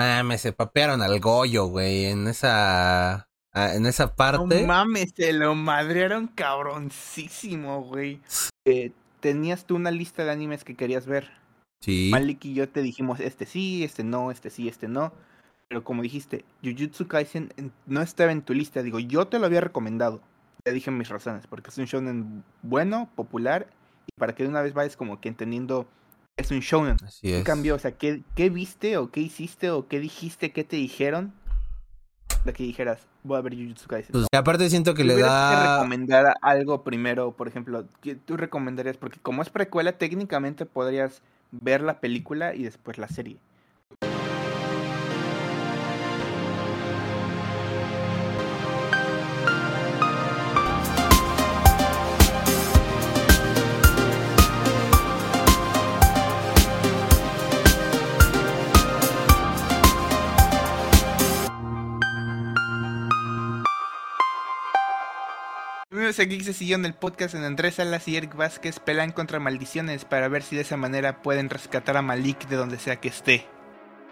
Ah, me se papearon al Goyo, güey, en esa ah, en esa parte. No mames, se lo madrearon cabroncísimo, güey. Eh, tenías tú una lista de animes que querías ver. Sí. Malik y yo te dijimos este sí, este no, este sí, este no. Pero como dijiste, Jujutsu Kaisen en- no estaba en tu lista. Digo, yo te lo había recomendado. Te dije mis razones, porque es un shonen bueno, popular, y para que de una vez vayas como que entendiendo es un shonen. Así ¿Qué es. cambió? O sea, ¿qué, ¿qué viste o qué hiciste o qué dijiste, qué te dijeron? De que dijeras, voy a ver Jujutsu Kaisen. Pues, aparte siento que le tuvieras que da recomendar algo primero, por ejemplo, ¿qué tú recomendarías? Porque como es precuela, técnicamente podrías ver la película y después la serie. Geeks de Sillón, el podcast en Andrés Salas y Eric Vázquez pelean contra maldiciones para ver si de esa manera pueden rescatar a Malik de donde sea que esté.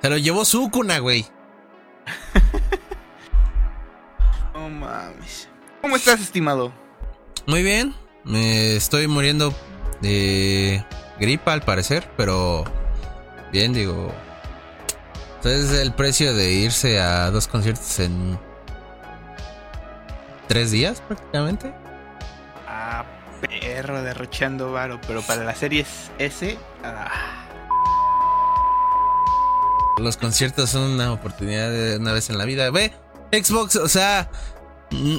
se lo llevó Sukuna, güey. No mames. ¿Cómo estás, estimado? Muy bien. Me estoy muriendo de gripa al parecer, pero bien, digo. Entonces el precio de irse a dos conciertos en tres días prácticamente. Ah, perro derrochando varo, pero para la serie es S. ah, Los conciertos son una oportunidad de una vez en la vida. Ve, Xbox, o sea, mm,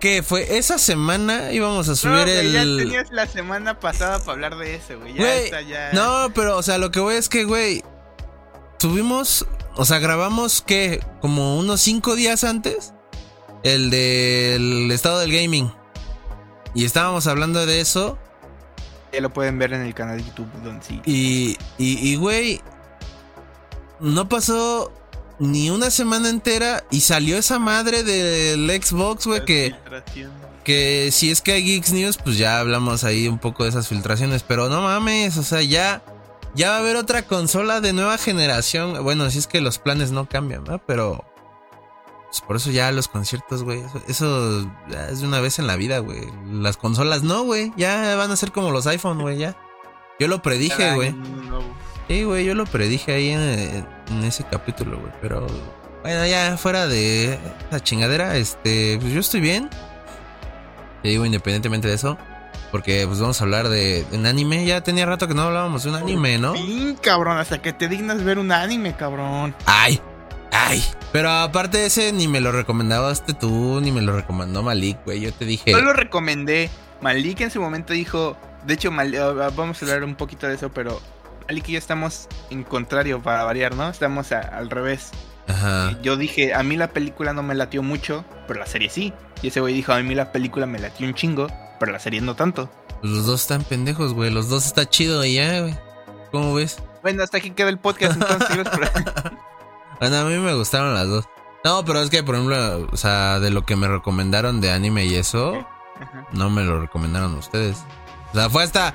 ¿qué fue? Esa semana íbamos a subir no, güey, ya el... tenías la semana pasada para hablar de eso, güey. Ya está, ya. No, pero, o sea, lo que voy es que, güey, subimos, o sea, grabamos, ¿qué? Como unos cinco días antes, el del estado del gaming. Y estábamos hablando de eso. Ya lo pueden ver en el canal de YouTube, Don sí. Y, y, y, güey, no pasó ni una semana entera y salió esa madre del Xbox, güey, que... Que si es que hay Geeks News, pues ya hablamos ahí un poco de esas filtraciones. Pero no mames, o sea, ya, ya va a haber otra consola de nueva generación. Bueno, si es que los planes no cambian, ¿verdad? Pero pues por eso ya los conciertos, güey. Eso, es de una vez en la vida, güey. Las consolas no, güey. Ya van a ser como los iPhone, güey, ya. Yo lo predije, güey. Sí, güey, yo lo predije ahí en, en ese capítulo, güey. Pero bueno, ya fuera de esa chingadera, este, pues yo estoy bien. Te digo, independientemente de eso. Porque pues vamos a hablar de, de un anime. Ya tenía rato que no hablábamos de un anime, ¿no? Fin, cabrón, hasta que te dignas ver un anime, cabrón. Ay, ay. Pero aparte de ese, ni me lo recomendabaste tú, ni me lo recomendó Malik, güey. Yo te dije. Yo lo recomendé. Malik en su momento dijo. De hecho, Mal- ah, vamos a hablar un poquito de eso, pero Malik y yo estamos en contrario para variar, ¿no? Estamos a- al revés. Ajá. Yo dije, a mí la película no me latió mucho, pero la serie sí. Y ese güey dijo, a mí la película me latió un chingo, pero la serie no tanto. Pues los dos están pendejos, güey. Los dos está chido y ya, güey. ¿Cómo ves? Bueno, hasta aquí queda el podcast, entonces. Bueno, a mí me gustaron las dos. No, pero es que, por ejemplo, o sea, de lo que me recomendaron de anime y eso, Ajá. no me lo recomendaron ustedes. O sea, fue hasta,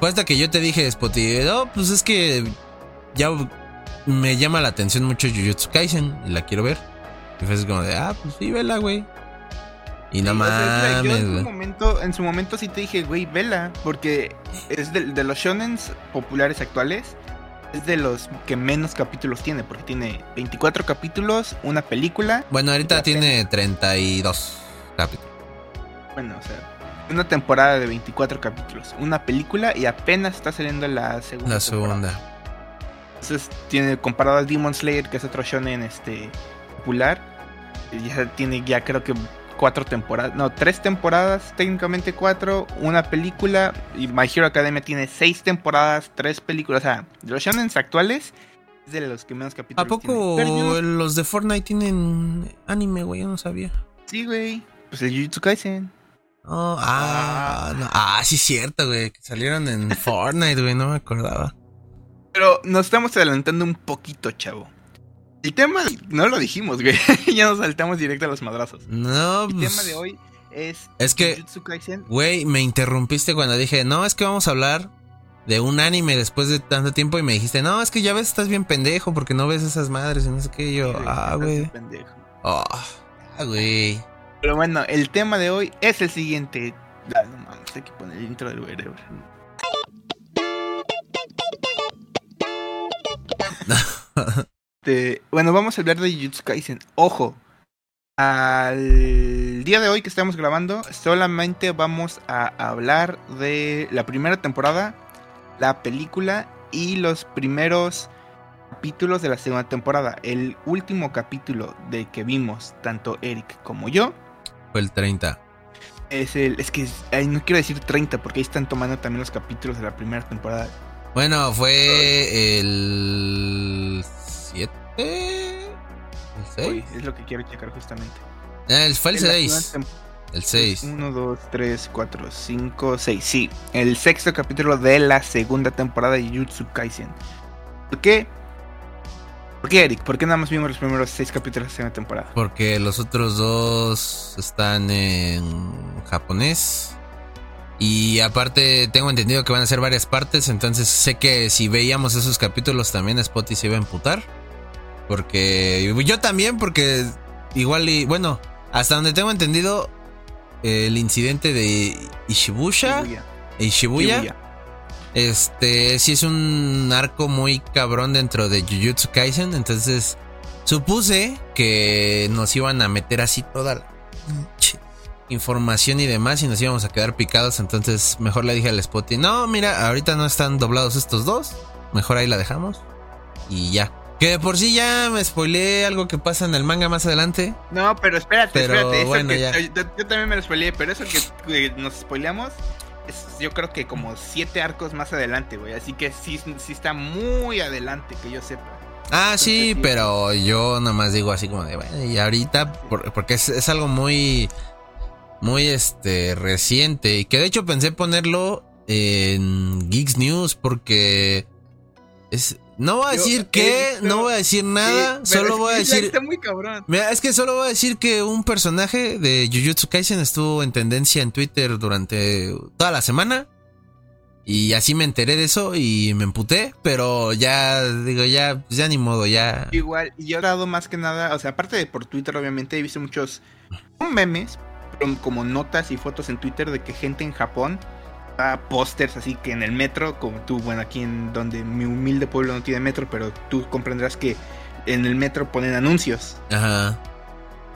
fue hasta que yo te dije, Spotty, no, pues es que ya me llama la atención mucho Jujutsu Kaisen y la quiero ver. Y fue así como de, ah, pues sí, vela, güey. Y no Sí, o sea, yo mames, en su momento, en su momento sí te dije, güey, vela, porque es de, de los shonens populares actuales, es de los que menos capítulos tiene, porque tiene 24 capítulos, una película, Bueno, ahorita tiene 32 capítulos. bueno, o sea, una temporada de 24 capítulos, una película y apenas está saliendo la segunda. La temporada. segunda. Entonces tiene comparado al Demon Slayer, que es otro shonen este popular, ya tiene ya creo que cuatro temporadas, no, tres temporadas, técnicamente cuatro, una película, y My Hero Academia tiene seis temporadas, tres películas, o sea, de los shonens actuales es de los que menos capítulos ¿A poco los de Fortnite tienen anime, güey? Yo no sabía. Sí, güey, pues el Jujutsu Kaisen. Oh, ah, no. ah, sí, cierto, güey. Que salieron en Fortnite, güey. No me acordaba. Pero nos estamos adelantando un poquito, chavo. El tema no lo dijimos, güey. ya nos saltamos directo a los madrazos. No, El pues, tema de hoy es Es que- Güey, me interrumpiste cuando dije, no, es que vamos a hablar de un anime después de tanto tiempo y me dijiste, no, es que ya ves, estás bien pendejo porque no ves esas madres y no sé qué. yo, ah, güey. Oh, ah, güey. Pero bueno, el tema de hoy es el siguiente. Ah, no mames, hay que poner el intro del wherever. Este, bueno, vamos a hablar de Jujutsu Kaisen. Ojo, al día de hoy que estamos grabando, solamente vamos a hablar de la primera temporada, la película y los primeros capítulos de la segunda temporada. El último capítulo de que vimos, tanto Eric como yo, fue el 30. Es el. Es que no quiero decir 30 porque ahí están tomando también los capítulos de la primera temporada. Bueno, fue el 7. ¿El 6? es lo que quiero checar justamente. Ah, fue el 6. El 6. 1, 2, 3, 4, 5, 6. Sí, el sexto capítulo de la segunda temporada de Jutsu Kaisen. ¿Por qué? ¿Por qué, Eric? ¿Por qué nada más vimos los primeros 6 capítulos de la segunda temporada? Porque los otros dos están en japonés. Y aparte tengo entendido que van a ser varias partes, entonces sé que si veíamos esos capítulos también Spotty se iba a emputar. Porque yo también, porque igual y bueno, hasta donde tengo entendido, el incidente de Ishibusha, Ishibuya, este sí es un arco muy cabrón dentro de Jujutsu Kaisen, entonces supuse que nos iban a meter así toda la información y demás y nos íbamos a quedar picados, entonces mejor le dije al Spotty, no, mira, ahorita no están doblados estos dos, mejor ahí la dejamos y ya. Que de por sí ya me spoileé algo que pasa en el manga más adelante. No, pero espérate, espérate. Bueno, Yo, también me lo spoileé, pero eso que, nos spoileamos es yo creo que como siete arcos más adelante, güey. Así que sí, sí está muy adelante, que yo sepa. Ah, sí, pero yo nada más digo así como de, bueno, y ahorita, porque es, es algo muy, muy este, reciente. Y que de hecho pensé ponerlo en Geeks News porque es, no voy a decir qué, no voy a decir nada, solo voy a decir... Está muy cabrón. Mira, es que solo voy a decir que un personaje de Jujutsu Kaisen estuvo en tendencia en Twitter durante toda la semana. Y así me enteré de eso y me emputé, pero ya, digo, ya, ya ni modo, ya... Igual, yo he dado más que nada, o sea, aparte de por Twitter, obviamente, he visto muchos memes, como notas y fotos en Twitter de que gente en Japón pósters así que en el metro, como tú, bueno, aquí en donde mi humilde pueblo no tiene metro, pero tú comprenderás que en el metro ponen anuncios. Ajá.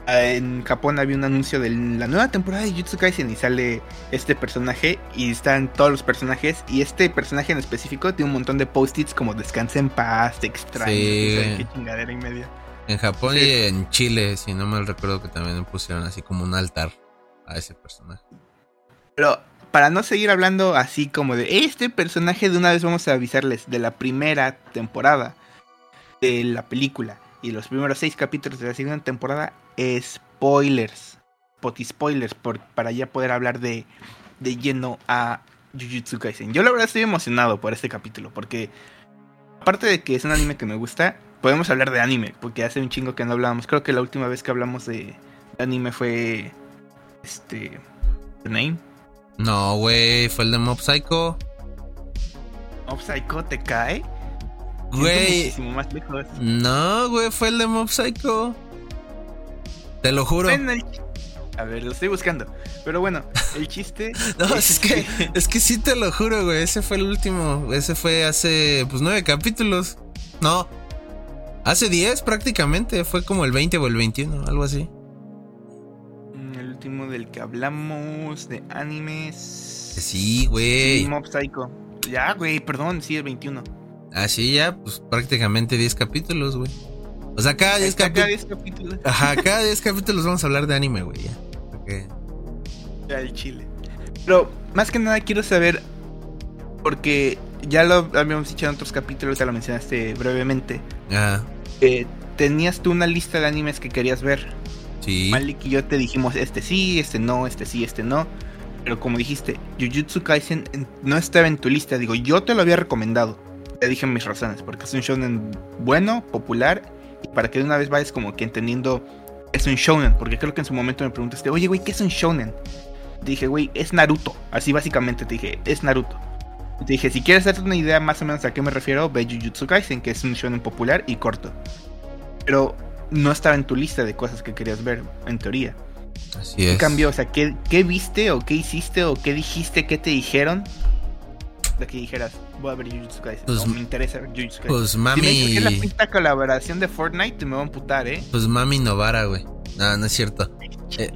Ah, en Japón había un anuncio de la nueva temporada de Jutsu Kaisen y sale este personaje y están todos los personajes y este personaje en específico tiene un montón de post-its como descansa en paz, te extraño, qué chingadera en medio. En Japón y en Chile, si no me recuerdo que también pusieron así como un altar a ese personaje. Pero para no seguir hablando así como de este personaje, de una vez vamos a avisarles de la primera temporada de la película y los primeros seis capítulos de la segunda temporada, spoilers, poti spoilers, por, para ya poder hablar de, de lleno a Jujutsu Kaisen. Yo la verdad estoy emocionado por este capítulo, porque aparte de que es un anime que me gusta, podemos hablar de anime, porque hace un chingo que no hablábamos. Creo que la última vez que hablamos de, anime fue este The Name no, güey, fue el de Mob Psycho. ¿Mob Psycho te cae? Güey. No, güey, fue el de Mob Psycho. Te lo juro. A ver, lo estoy buscando. Pero bueno, el chiste. no, es, que, es que sí te lo juro, güey. Ese fue el último. Ese fue hace, pues, nueve capítulos. No. Hace diez prácticamente. Fue como el 20 o el 21, algo así del que hablamos de animes. Sí, güey. Mob Psycho. Ya, güey, perdón, sí, el 21. Ah, sí, ya, pues prácticamente 10 capítulos, güey. O sea, cada 10 capítulos. Ajá, cada 10 capítulos vamos a hablar de anime, güey, ya. Ya, el chile. Pero, más que nada quiero saber, porque ya lo habíamos dicho en otros capítulos, ya lo mencionaste brevemente. Ajá. tenías tú una lista de animes que querías ver. Malik y yo te dijimos este sí, este no, este sí, este no. Pero como dijiste, Jujutsu Kaisen no estaba en tu lista. Digo, yo te lo había recomendado. Te dije mis razones, porque es un shonen bueno, popular, y para que de una vez vayas como que entendiendo, es un shonen. Porque creo que en su momento me preguntaste, oye, güey, ¿qué es un shonen? Te dije, güey, es Naruto. Así básicamente te dije, es Naruto. Te dije, si quieres darte una idea más o menos a qué me refiero, ve Jujutsu Kaisen, que es un shonen popular y corto. Pero no estaba en tu lista de cosas que querías ver, en teoría. Así es. ¿Qué cambió? O sea, ¿qué, ¿qué, viste o qué hiciste o qué dijiste, qué te dijeron? De que dijeras, voy a ver Jujutsu Kaisen. Pues, me interesa ver Jujutsu Kaisen. Pues mami. Si me es la colaboración de Fortnite, me va a amputar, ¿eh? Pues mami Novara, güey. No, no es cierto. Eh,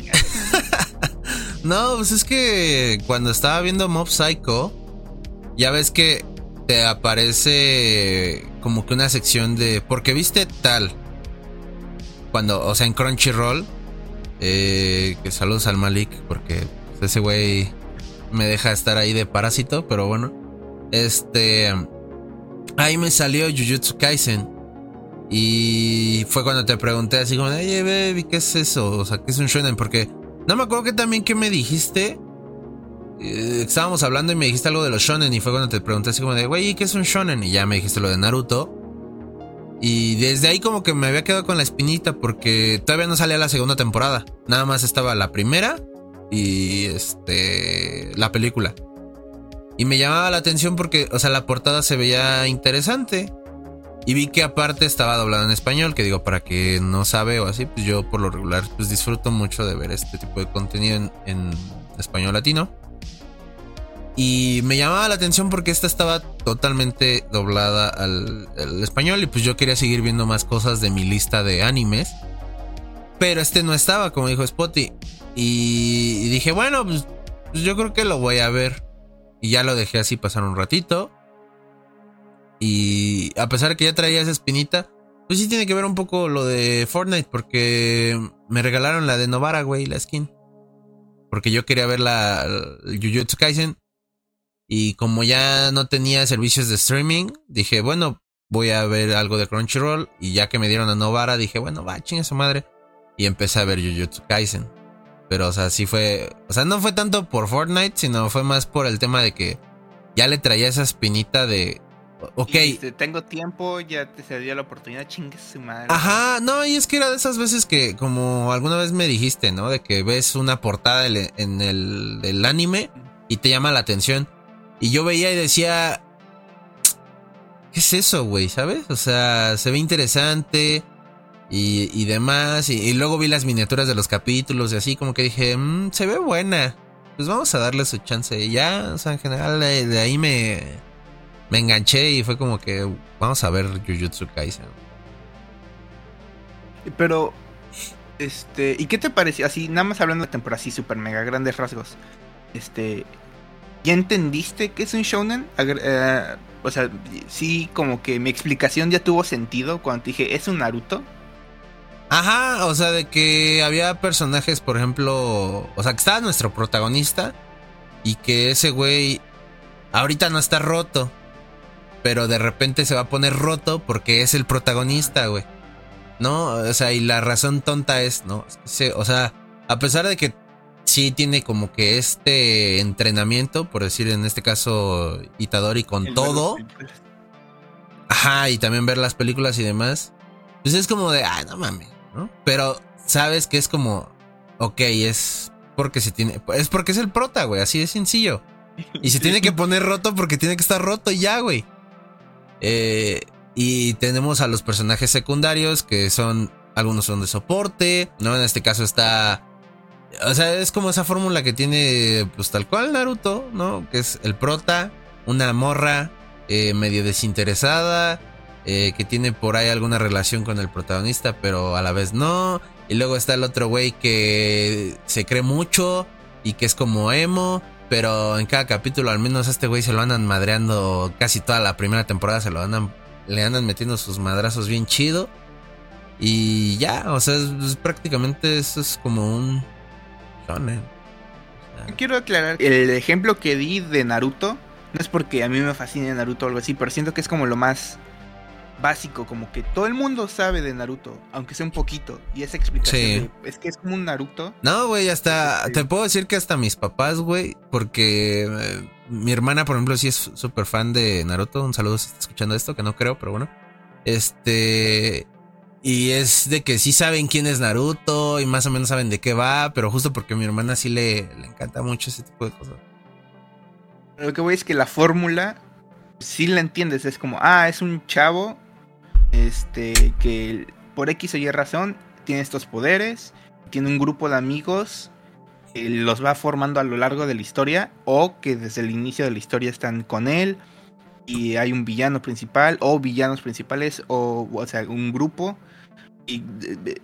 no, pues es que cuando estaba viendo Mob Psycho, ya ves que te aparece como que una sección de. Porque viste tal. Cuando, o sea, en Crunchyroll. Eh, que saludos al Malik, porque ese güey me deja estar ahí de parásito, pero bueno. Este. Ahí me salió Jujutsu Kaisen. Y fue cuando te pregunté así como, oye, baby, ¿qué es eso? O sea, ¿qué es un shonen? Porque no me acuerdo que también que me dijiste. Eh, estábamos hablando y me dijiste algo de los shonen y fue cuando te pregunté así como de, güey, ¿qué es un shonen? Y ya me dijiste lo de Naruto. Y desde ahí como que me había quedado con la espinita porque todavía no salía la segunda temporada. Nada más estaba la primera y este la película. Y me llamaba la atención porque, o sea, la portada se veía interesante. Y vi que aparte estaba doblado en español, que digo, para que no sabe o así, pues yo por lo regular pues disfruto mucho de ver este tipo de contenido en, español latino. Y me llamaba la atención porque esta estaba totalmente doblada al, español y pues yo quería seguir viendo más cosas de mi lista de animes. Pero este no estaba, como dijo Spotty. Y, dije, bueno, pues, pues yo creo que lo voy a ver. Y ya lo dejé así pasar un ratito. Y a pesar de que ya traía esa espinita, pues sí tiene que ver un poco lo de Fortnite, porque me regalaron la de Novara, güey, la skin. Porque yo quería ver la, Jujutsu Kaisen. Y como ya no tenía servicios de streaming, dije, bueno, voy a ver algo de Crunchyroll. Y ya que me dieron a Novara, dije, bueno, va, chinga su madre. Y empecé a ver Jujutsu Kaisen. Pero, o sea, sí fue. O sea, no fue tanto por Fortnite, sino fue más por el tema de que ya le traía esa espinita de Ok. tengo tiempo, ya te se dio la oportunidad, chingue su madre. Ajá, no, y es que era de esas veces que, como alguna vez me dijiste, ¿no? De que ves una portada en el anime y te llama la atención. Y yo veía y decía, ¿qué es eso, güey? ¿Sabes? O sea, se ve interesante y, demás. Y, luego vi las miniaturas de los capítulos y así, como que dije, mmm, se ve buena. Pues vamos a darle su chance. Y ya, o sea, en general, de ahí me me enganché y fue como que vamos a ver Jujutsu Kaisen. Pero, este, ¿y qué te pareció? Así, nada más hablando de temporada, así súper mega grandes rasgos. Este, ¿ya entendiste que es un shonen? Eh, o sea, sí, como que mi explicación ya tuvo sentido cuando te dije, ¿es un Naruto? Ajá, o sea, de que había personajes, por ejemplo, o sea, que estaba nuestro protagonista y que ese güey ahorita no está roto, pero de repente se va a poner roto porque es el protagonista, güey. ¿No? O sea, y la razón tonta es, ¿no? o sea, a pesar de que sí tiene como que este entrenamiento, por decir en este caso Itadori con todo. Ajá, y también ver las películas y demás. Pues es como de, ah, no mames, ¿no? Pero sabes que es como, ok, es porque se tiene, es porque es el prota, güey, así de sencillo. Y se tiene que poner roto porque tiene que estar roto y ya, güey. Eh, y tenemos a los personajes secundarios que son, algunos son de soporte, ¿no? En este caso está... O sea, es como esa fórmula que tiene, pues tal cual Naruto, ¿no? Que es el prota, una morra eh, medio desinteresada, eh, que tiene por ahí alguna relación con el protagonista, pero a la vez no. Y luego está el otro güey que se cree mucho y que es como emo. Pero en cada capítulo, al menos a este güey se lo andan madreando casi toda la primera temporada, se lo andan, le andan metiendo sus madrazos bien chido. Y ya, o sea, prácticamente eso es como un Quiero aclarar, el ejemplo que di de Naruto no es porque a mí me fascine Naruto o algo así, pero siento que es como lo más básico, como que todo el mundo sabe de Naruto, aunque sea un poquito. Y esa explicación es que es como un Naruto. No, güey, hasta te puedo decir que hasta mis papás, güey, porque eh, mi hermana, por ejemplo, sí es súper fan de Naruto. Un saludo si está escuchando esto, que no creo, pero bueno. Este. Y es de que sí saben quién es Naruto y más o menos saben de qué va, pero justo porque mi hermana sí le, le encanta mucho ese tipo de cosas. Lo que voy es que la fórmula, si la entiendes, es como, ah, es un chavo, este, que por X o Y razón tiene estos poderes, tiene un grupo de amigos que los va formando a lo largo de la historia, o que desde el inicio de la historia están con él, y hay un villano principal, o villanos principales, o, o sea, un grupo y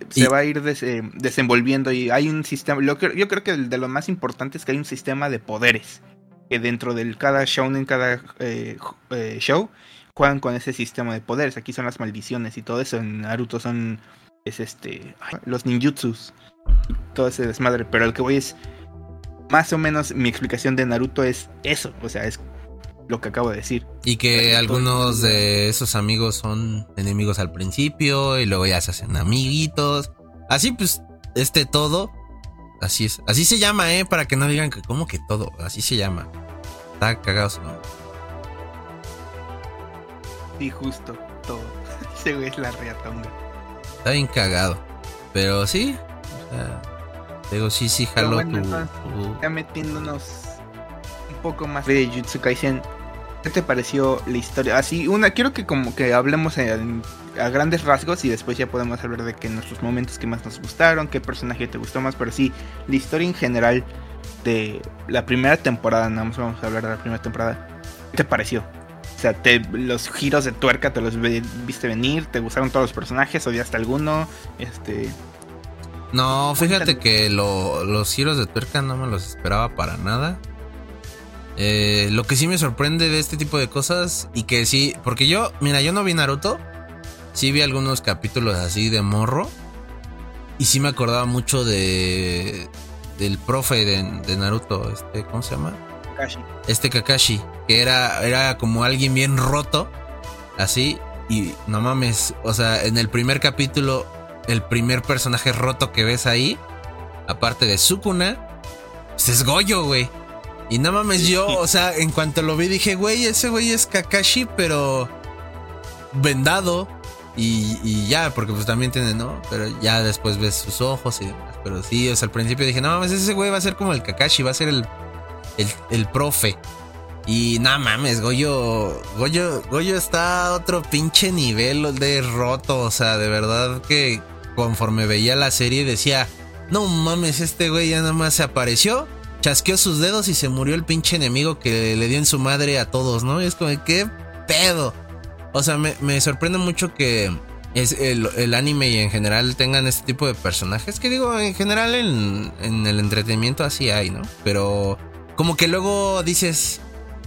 se va a ir desenvolviendo y hay un sistema, yo creo que de lo más importante es que hay un sistema de poderes que dentro de cada show en cada eh, eh, show juegan con ese sistema de poderes. Aquí son las maldiciones y todo eso. En Naruto son es este los ninjutsus, todo ese desmadre. Pero el que voy es más o menos mi explicación de Naruto es eso, o sea es lo que acabo de decir. Y que algunos de esos amigos son enemigos al principio y luego ya se hacen amiguitos. Así pues, este todo, así es. Así se llama, ¿eh? Para que no digan que, ¿cómo que todo? Así se llama. Está cagado su nombre. Sí, justo, todo. Ese güey es la reatonga. Está bien cagado. Pero sí, o sea, digo, sí, sí, jaló tu, Ya metiéndonos un poco más de Jutsu Kaisen ¿Qué te pareció la historia? Así, una, quiero que como que hablemos a grandes rasgos y después ya podemos hablar de que nuestros momentos que más nos gustaron, qué personaje te gustó más, pero sí, la historia en general de la primera temporada, nada más vamos a hablar de la primera temporada. ¿Qué te pareció? O sea, te, los giros de tuerca te los viste venir, te gustaron todos los personajes, odiaste alguno, este... No, fíjate que los giros de tuerca no me los esperaba para nada. Eh, lo que sí me sorprende de este tipo de cosas y que sí, porque yo, mira, yo no vi Naruto, sí vi algunos capítulos así de morro y sí me acordaba mucho de del profe de, Naruto, este, ¿cómo se llama? Kakashi. Este Kakashi, que era, era como alguien bien roto, así, y no mames, o sea, en el primer capítulo, el primer personaje roto que ves ahí, aparte de Sukuna, pues es Goyo, güey. Y no mames, yo, o sea, en cuanto lo vi dije, güey, ese güey es Kakashi, pero vendado. Y, ya, porque pues también tiene, ¿no? Pero ya después ves sus ojos y demás. Pero sí, o sea, al principio dije, no mames, ese güey va a ser como el Kakashi, va a ser el, el, profe. Y no mames, Goyo, Goyo, Goyo está a otro pinche nivel de roto. O sea, de verdad que conforme veía la serie decía, no mames, este güey ya nada más se apareció chasqueó sus dedos y se murió el pinche enemigo que le dio en su madre a todos, ¿no? Y es como, ¿qué pedo? O sea, me, sorprende mucho que es el, anime y en general tengan este tipo de personajes. Que digo, en general en, en el entretenimiento así hay, ¿no? Pero como que luego dices,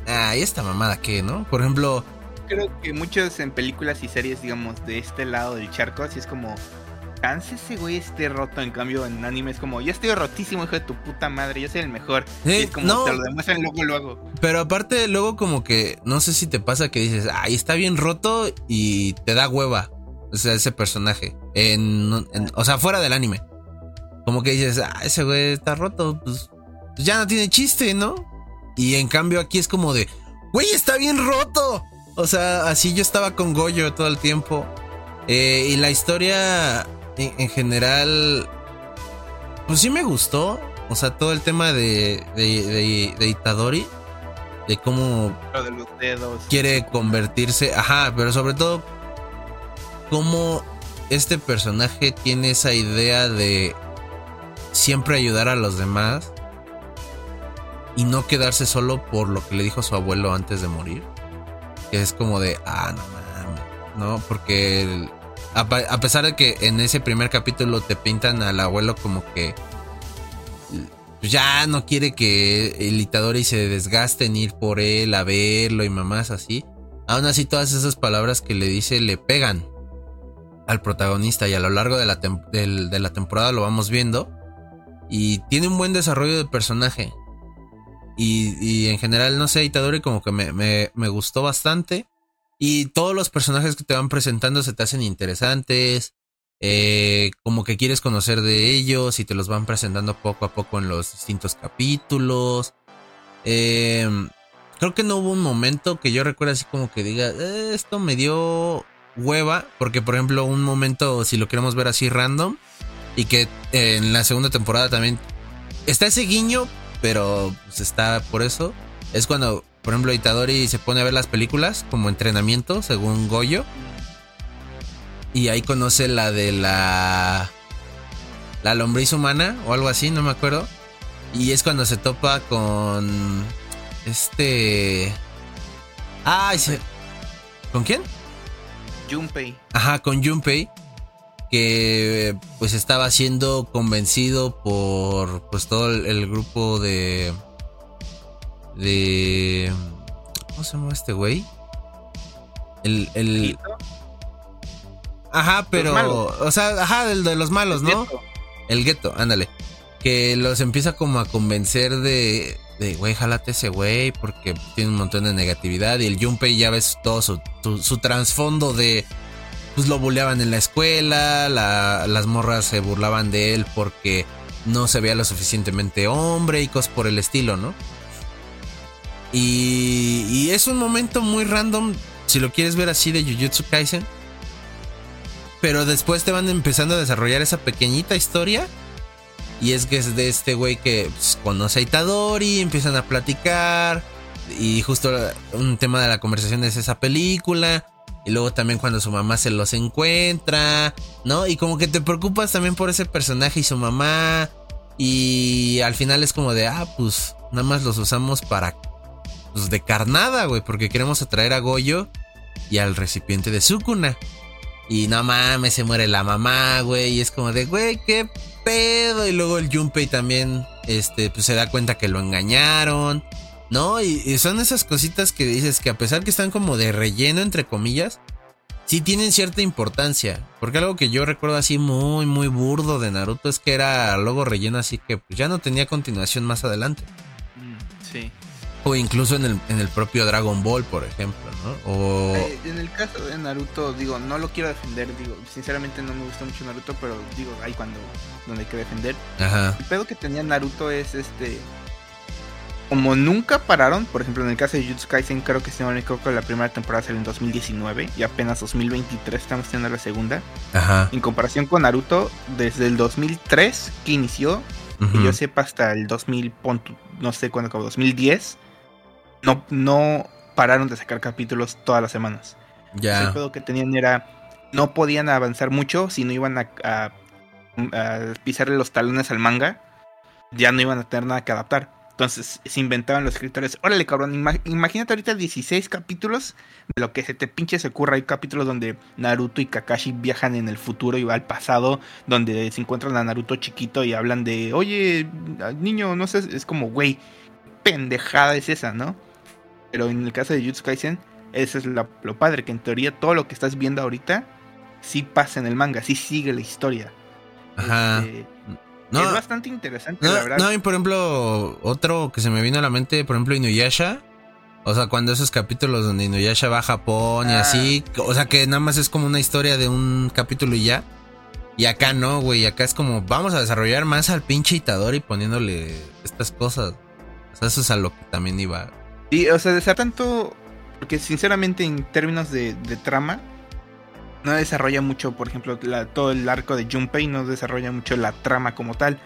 ay, esta mamada qué, ¿no? Por ejemplo... Creo que muchos en películas y series, digamos, de este lado del charco, así es como chance ese güey esté roto. En cambio, en anime es como, ya estoy rotísimo, hijo de tu puta madre, yo soy el mejor. es como te lo demuestran luego, luego. Pero aparte, luego como que, no sé si te pasa que dices, ay, está bien roto y te da hueva. O sea, ese personaje. En, o sea, fuera del anime. Como que dices, ah, ese güey está roto, pues, pues ya no tiene chiste, ¿no? Y en cambio aquí es como de, güey, está bien roto. O sea, así yo estaba con Goyo todo el tiempo. Eh, y la historia en, general, pues sí me gustó. O sea, todo el tema de, de, de, Itadori, de cómo quiere convertirse, ajá, pero sobre todo cómo este personaje tiene esa idea de siempre ayudar a los demás y no quedarse solo por lo que le dijo su abuelo antes de morir. Que es como de, ah, no mames, ¿no? Porque el, a, pesar de que en ese primer capítulo te pintan al abuelo como que ya no quiere que el Itadori se desgaste en ir por él a verlo y mamás así. Aún así todas esas palabras que le dice le pegan al protagonista y a lo largo de la, temporada lo vamos viendo. Y tiene un buen desarrollo de personaje. Y, en general, no sé, Itadori como que me, me gustó bastante. Y todos los personajes que te van presentando se te hacen interesantes. Eh, como que quieres conocer de ellos y te los van presentando poco a poco en los distintos capítulos. Em, creo que no hubo un momento que yo recuerde así como que diga, eh, esto me dio hueva. Porque, por ejemplo, un momento, si lo queremos ver así random, y que en la segunda temporada también está ese guiño, pero pues, está por eso. Es cuando por ejemplo, Itadori se pone a ver las películas como entrenamiento, según Goyo. Y ahí conoce la de la. La lombriz humana o algo así, no me acuerdo. Y es cuando se topa con. Este. Ah, ¿con quién? Junpei. Ajá, con Junpei. Que pues estaba siendo convencido por pues todo el, grupo de. De. ¿Cómo se llama este güey? El. el ajá, pero. O sea, ajá, el de los malos, ¿no? El gueto, ándale. Que los empieza como a convencer de de, güey, jalate ese güey porque tiene un montón de negatividad. Y el Junpei ya ves todo su, su, trasfondo de, pues lo buleaban en la escuela, las morras se burlaban de él porque no se veía lo suficientemente hombre y cosas por el estilo, ¿no? Y, y es un momento muy random, si lo quieres ver así, de Jujutsu Kaisen. Pero después te van empezando a desarrollar esa pequeñita historia y es que es de este güey que pues, conoce a Itadori, empiezan a platicar. Y justo un tema de la conversación es esa película. Y luego también cuando su mamá se los encuentra, ¿no? Y como que te preocupas también por ese personaje y su mamá. Y al final es como de, ah, pues nada más los usamos para, pues de carnada, güey, porque queremos atraer a Goyo y al recipiente de Sukuna. Y no mames, se muere la mamá, güey. Y es como de, güey, qué pedo. Y luego el Junpei también, este, pues se da cuenta que lo engañaron. ¿No? Y, son esas cositas que dices que a pesar que están como de relleno, entre comillas, sí tienen cierta importancia. Porque algo que yo recuerdo así muy, muy burdo de Naruto es que era luego relleno, así que pues, ya no tenía continuación más adelante. O incluso en el, en el propio Dragon Ball, por ejemplo, ¿no? O... Eh, en el caso de Naruto, digo, no lo quiero defender, digo, sinceramente no me gusta mucho Naruto, pero digo, hay cuando donde hay que defender. Ajá. El pedo que tenía Naruto es este. Como nunca pararon, por ejemplo, en el caso de Jujutsu Kaisen, creo que si no me equivoco, la primera temporada salió en 2019 y apenas 2023 estamos teniendo la segunda. Ajá. En comparación con Naruto, desde el 2003 que inició, que yo sepa hasta el 2000, no sé cuándo acabó, 2010 no, no pararon de sacar capítulos todas las semanas. Ya. El pedo que tenían era. No podían avanzar mucho si no iban a, a, pisarle los talones al manga. Ya no iban a tener nada que adaptar. Entonces se inventaban los escritores. Órale, cabrón, imagínate ahorita 16 capítulos de lo que se te pinche se ocurra. Hay capítulos donde Naruto y Kakashi viajan en el futuro y va al pasado, donde se encuentran a Naruto chiquito y hablan de, oye, niño, no sé, es como, güey, pendejada es esa, ¿no? Pero en el caso de Jutsu Kaisen, eso es lo, padre, que en teoría todo lo que estás viendo ahorita sí pasa en el manga, sí sigue la historia. Ajá. Este, no, es bastante interesante, la verdad. No, y por ejemplo, otro que se me vino a la mente, por ejemplo, Inuyasha. O sea, cuando esos capítulos donde Inuyasha va a Japón y ah. así. O sea, que nada más es como una historia de un capítulo y ya. Y acá no, güey. Acá es como, vamos a desarrollar más al pinche Itadori poniéndole estas cosas. O sea, eso es a lo que también iba. Y, o sea, de tanto. Porque sinceramente, en términos de, trama, no desarrolla mucho, por ejemplo, todo el arco de Junpei no desarrolla mucho la trama como tal.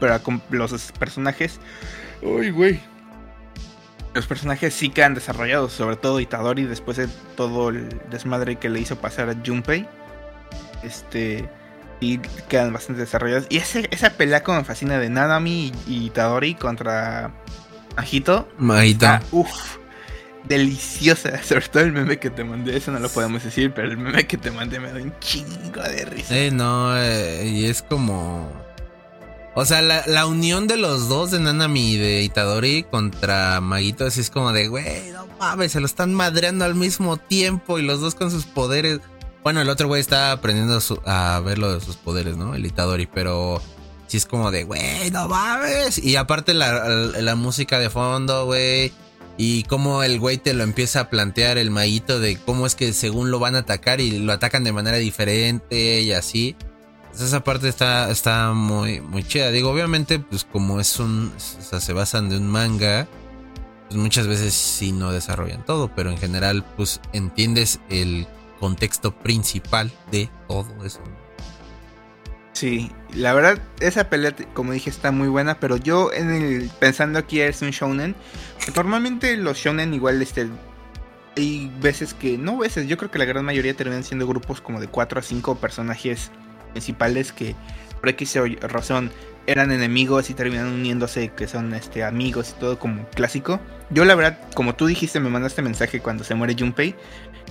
Pero con los personajes. Uy, güey. Los personajes sí quedan desarrollados, sobre todo Itadori, después de todo el desmadre que le hizo pasar a Junpei. Este. Y quedan bastante desarrollados. Y esa pelea como me fascina de Nanami y Itadori contra Majito. Majito. Ah, uf. Deliciosa. Sobre todo el meme que te mandé. Eso no lo podemos decir, pero el meme que te mandé me da un chingo de risa. Eh, no, eh, y es como. O sea, la, unión de los dos de Nanami y de Itadori contra Maguito así es como de, güey, no mames, se lo están madreando al mismo tiempo y los dos con sus poderes. Bueno, el otro güey está aprendiendo a ver lo de sus poderes, ¿no? El Itadori, pero si es como de, güey, no mames. Y aparte la, música de fondo, güey. Y cómo el güey te lo empieza a plantear el maguito de cómo es que según lo van a atacar y lo atacan de manera diferente y así. Esa parte está, está muy, muy chida. Digo, obviamente, pues como es un. O sea, se basan de un manga. Pues muchas veces sí no desarrollan todo. Pero en general, pues entiendes el contexto principal de todo eso. Sí, la verdad, esa pelea, como dije, está muy buena, pero yo en el, pensando aquí es un shonen, normalmente los shonen igual este, hay veces que, no veces, yo creo que la gran mayoría terminan siendo grupos como de 4 a 5 personajes principales que por X razón eran enemigos y terminan uniéndose, que son este amigos y todo como clásico. Yo la verdad, como tú dijiste, me mandaste mensaje cuando se muere Junpei.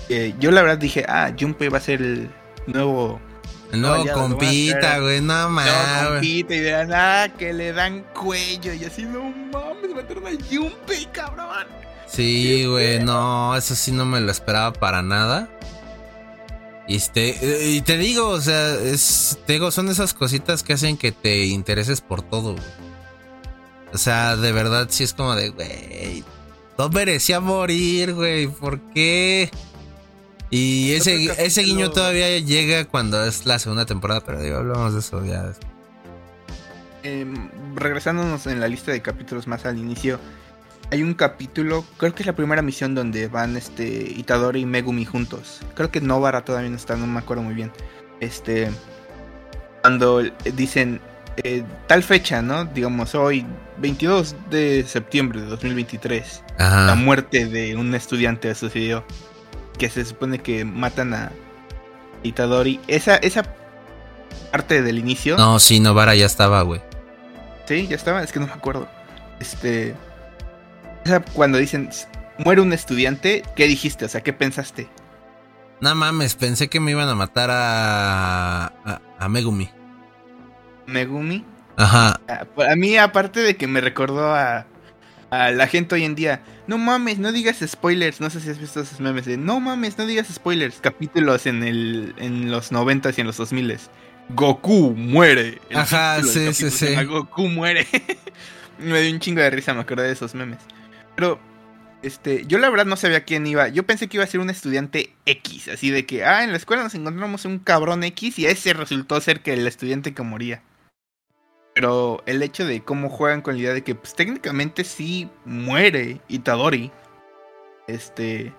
Eh, yo la verdad dije, ah, Junpei va a ser el nuevo no, compita, güey, no mames. No, compita, y de nada que le dan cuello. Y así, no mames, mataron a Junpei, cabrón. Sí, güey, no, eso sí no me lo esperaba para nada. Y, este, y te digo, o sea, es, te digo, son esas cositas que hacen que te intereses por todo, güey. O sea, de verdad sí es como de, güey, no merecía morir, güey, ¿por qué? Y ese, ese guiño todavía llega cuando es la segunda temporada, pero digo, hablamos de eso ya em, regresándonos en la lista de capítulos más al inicio, hay un capítulo, creo que es la primera misión donde van este Itadori y Megumi juntos. Creo que Novara todavía no está, no me acuerdo muy bien. Este cuando dicen eh, tal fecha, ¿no? Digamos hoy 22 de septiembre de 2023, la muerte de un estudiante sucedió que se supone que matan a Itadori. Esa, esa parte del inicio. No, sí, Novara ya estaba, güey. Sí, ya estaba, es que no me acuerdo. Este. Esa, cuando dicen muere un estudiante, ¿qué dijiste? O sea, ¿qué pensaste? No mames, pensé que me iban a matar a. a, a Megumi. ¿Megumi? Ajá. A, a mí, aparte de que me recordó a a la gente hoy en día. No mames, no digas spoilers. No sé si has visto esos memes de no mames, no digas spoilers. Capítulos en el en los 90 y en los 2000 Goku muere. Ajá, sí, sí, sí. Goku muere. me dio un chingo de risa, me acordé de esos memes. Pero este, yo la verdad no sabía quién iba. Yo pensé que iba a ser un estudiante X, así de que, ah, en la escuela nos encontramos un cabrón X y ese resultó ser que el estudiante que moría. Pero el hecho de cómo juegan con la idea de que pues, técnicamente sí muere Itadori. Este.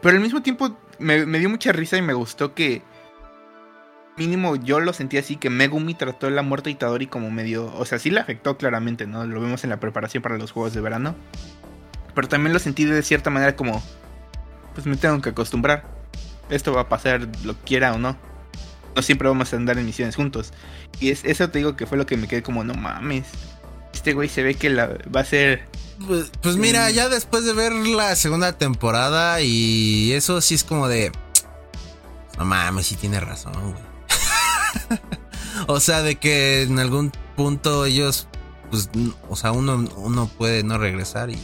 Pero al mismo tiempo me, dio mucha risa y me gustó que. Mínimo yo lo sentí así que Megumi trató la muerte de Itadori como medio. O sea, sí le afectó claramente, ¿no? Lo vemos en la preparación para los juegos de verano. Pero también lo sentí de cierta manera como. Pues me tengo que acostumbrar. Esto va a pasar, lo quiera o no no siempre vamos a andar en misiones juntos. Y es, eso te digo que fue lo que me quedé como, no mames. Este güey se ve que la, va a ser... Pues, pues mira, ya después de ver la segunda temporada y eso sí es como de... No mames, sí tiene razón, güey. o sea, de que en algún punto ellos, pues, o sea, uno, uno puede no regresar y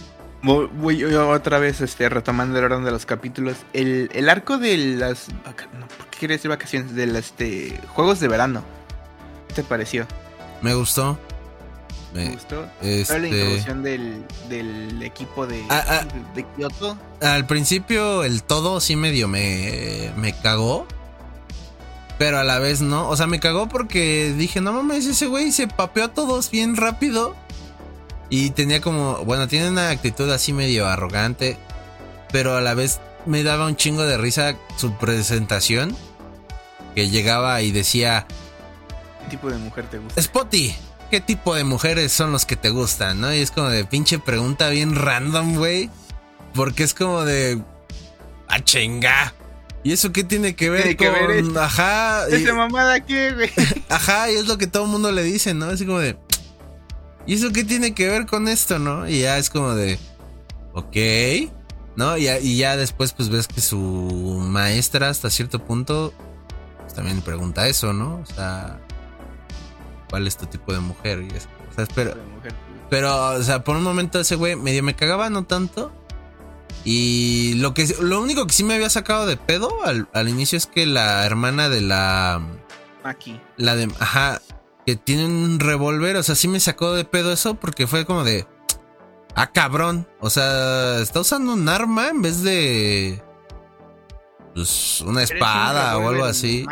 Voy, otra vez este, retomando el orden de los capítulos. El, el arco de las. ¿Por qué quiere decir vacaciones? De los este, juegos de verano. ¿Qué te pareció? Me gustó. Me, gustó. Este... la introducción del, del equipo de, ah, ah. de Kyoto. Al principio, el todo sí medio me, me cagó. Pero a la vez no. O sea, me cagó porque dije, no mames, ese güey se papeó a todos bien rápido. Y tenía como, bueno, tiene una actitud así medio arrogante, pero a la vez me daba un chingo de risa su presentación, que llegaba y decía... ¿Qué tipo de mujer te gusta? Spotty, ¿qué tipo de mujeres son los que te gustan? ¿No? Y es como de pinche pregunta bien random, güey. Porque es como de... ¡A chinga! ¿Y eso qué tiene que ver con...? Que ver Ajá. ¿Esa mamada qué, güey? Ajá, y es lo que todo el mundo le dice, ¿no? Así como de... ¿Y eso qué tiene que ver con esto, no? Y ya es como de, ok, ¿no? Y, y ya después pues ves que su maestra hasta cierto punto pues, también pregunta eso, ¿no? O sea, ¿cuál es tu tipo de mujer? Y es, o sea, espero, pero, o sea, por un momento ese güey medio me cagaba, no tanto. Y lo que lo único que sí me había sacado de pedo al, al inicio es que la hermana de la... Aquí. La de... Ajá, que tiene un revólver. O sea, sí me sacó de pedo eso porque fue como de. Ah, cabrón. O sea, está usando un arma en vez de. Pues una espada o algo así.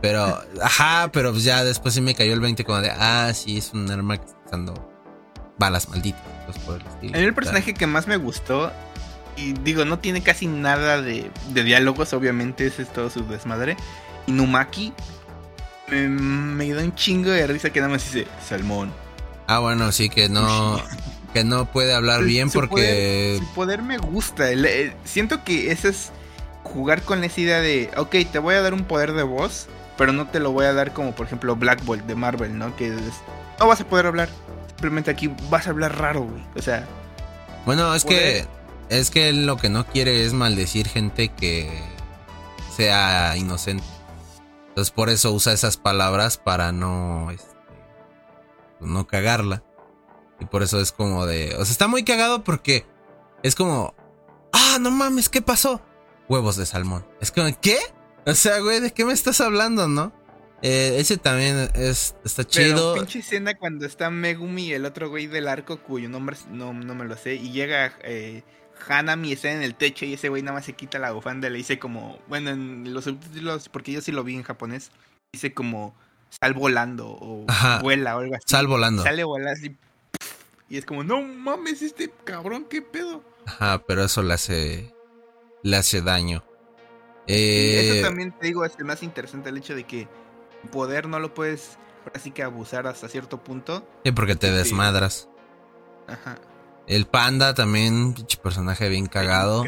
Pero, ajá, pero pues ya después sí me cayó el 20 como de, ah, sí, es un arma que está usando balas malditas. Pues por el estilo. el personaje que más me gustó, y digo, no tiene casi nada de, de diálogos, obviamente, ese es todo su desmadre. Inumaki me, da un chingo de risa que nada más dice salmón. Ah, bueno, sí, que no, que no puede hablar bien porque... su poder me gusta. siento que ese es jugar con esa idea de, ok, te voy a dar un poder de voz, pero no te lo voy a dar como por ejemplo Black Bolt de Marvel, ¿no? Que no vas a poder hablar. Simplemente aquí vas a hablar raro, güey. O sea... Bueno, es que... Es que él lo que no quiere es maldecir gente que sea inocente. Entonces por eso usa esas palabras para no, este, no cagarla. Y por eso es como de... O sea, está muy cagado porque es como... Ah, no mames, ¿qué pasó? Huevos de salmón. Es como, ¿qué? O sea, güey, ¿de qué me estás hablando, no? Eh, ese también es, está chido. Pero pinche escena cuando está Megumi y el otro güey del arco, cuyo nombre no, no me lo sé, y llega eh, Hanami está en el techo y ese güey nada más se quita la bufanda y le dice como, bueno, en los subtítulos, porque yo sí lo vi en japonés, dice como sal volando o vuela o algo así. Sal volando. Sale volando. Y es como, no mames, este cabrón, qué pedo. Ajá, pero eso le hace, le hace daño. eso eh, también te digo, es el más interesante el hecho de que poder no lo puedes así que abusar hasta cierto punto. Sí, porque te desmadras. Ajá. El panda también, personaje bien cagado.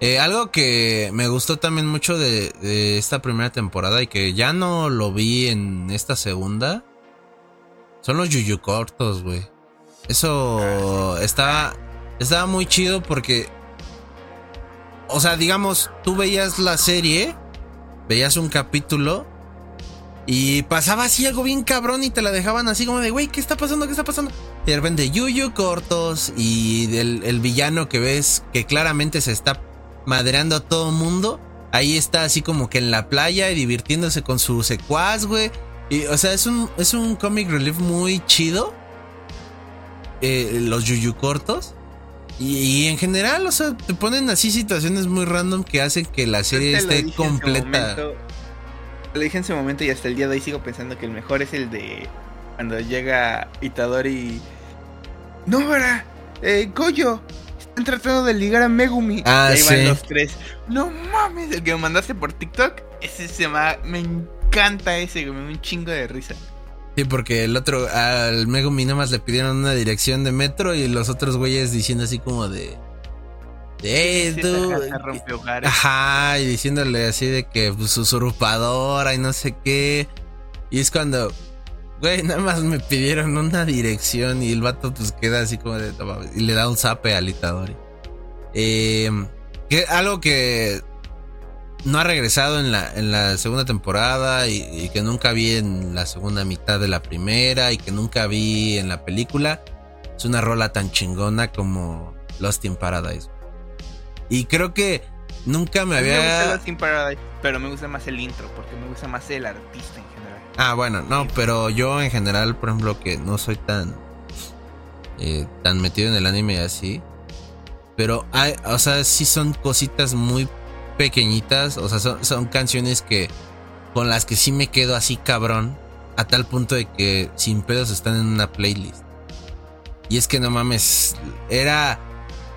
Eh, algo que me gustó también mucho de, esta primera temporada y que ya no lo vi en esta segunda. Son los yuyu cortos, güey. Eso ah, estaba, estaba muy chido porque... O sea, digamos, tú veías la serie, veías un capítulo y pasaba así algo bien cabrón y te la dejaban así como de, güey, ¿qué está pasando? ¿Qué está pasando? Y de repente Yuyu cortos y el villano que ves que claramente se está madreando a todo mundo. Ahí está así como que en la playa y divirtiéndose con su secuaz, güey. Y, o sea, es un, es un comic relief muy chido. Eh, los Yuyu cortos. Y, en general, o sea, te ponen así situaciones muy random que hacen que la serie esté completa lo dije en ese momento y hasta el día de hoy sigo pensando que el mejor es el de cuando llega Itadori. No, para, eh, Goyo, están tratando de ligar a Megumi. Ah, ahí van los tres. No mames, el que me mandaste por TikTok, ese se me, me encanta ese, me da un chingo de risa. Sí, porque el otro, al Megumi nada más le pidieron una dirección de metro y los otros güeyes diciendo así como de... Eh, Ajá, y diciéndole así de que pues, usurpadora y no sé qué. Y es cuando, güey, nada más me pidieron una dirección y el vato pues queda así como de... Y le da un zape al Itadori. Eh, que, algo que no ha regresado en la, en la segunda temporada y, y, que nunca vi en la segunda mitad de la primera y que nunca vi en la película. Es una rola tan chingona como Lost in Paradise. Y creo que nunca me había. Me gusta Paradise, pero me gusta más el intro, porque me gusta más el artista en general. Ah, bueno, no, pero yo en general, por ejemplo, que no soy tan. Eh, tan metido en el anime así. Pero hay, o sea, sí son cositas muy pequeñitas. O sea, son, canciones que. con las que sí me quedo así cabrón. A tal punto de que sin pedos están en una playlist. Y es que no mames. Era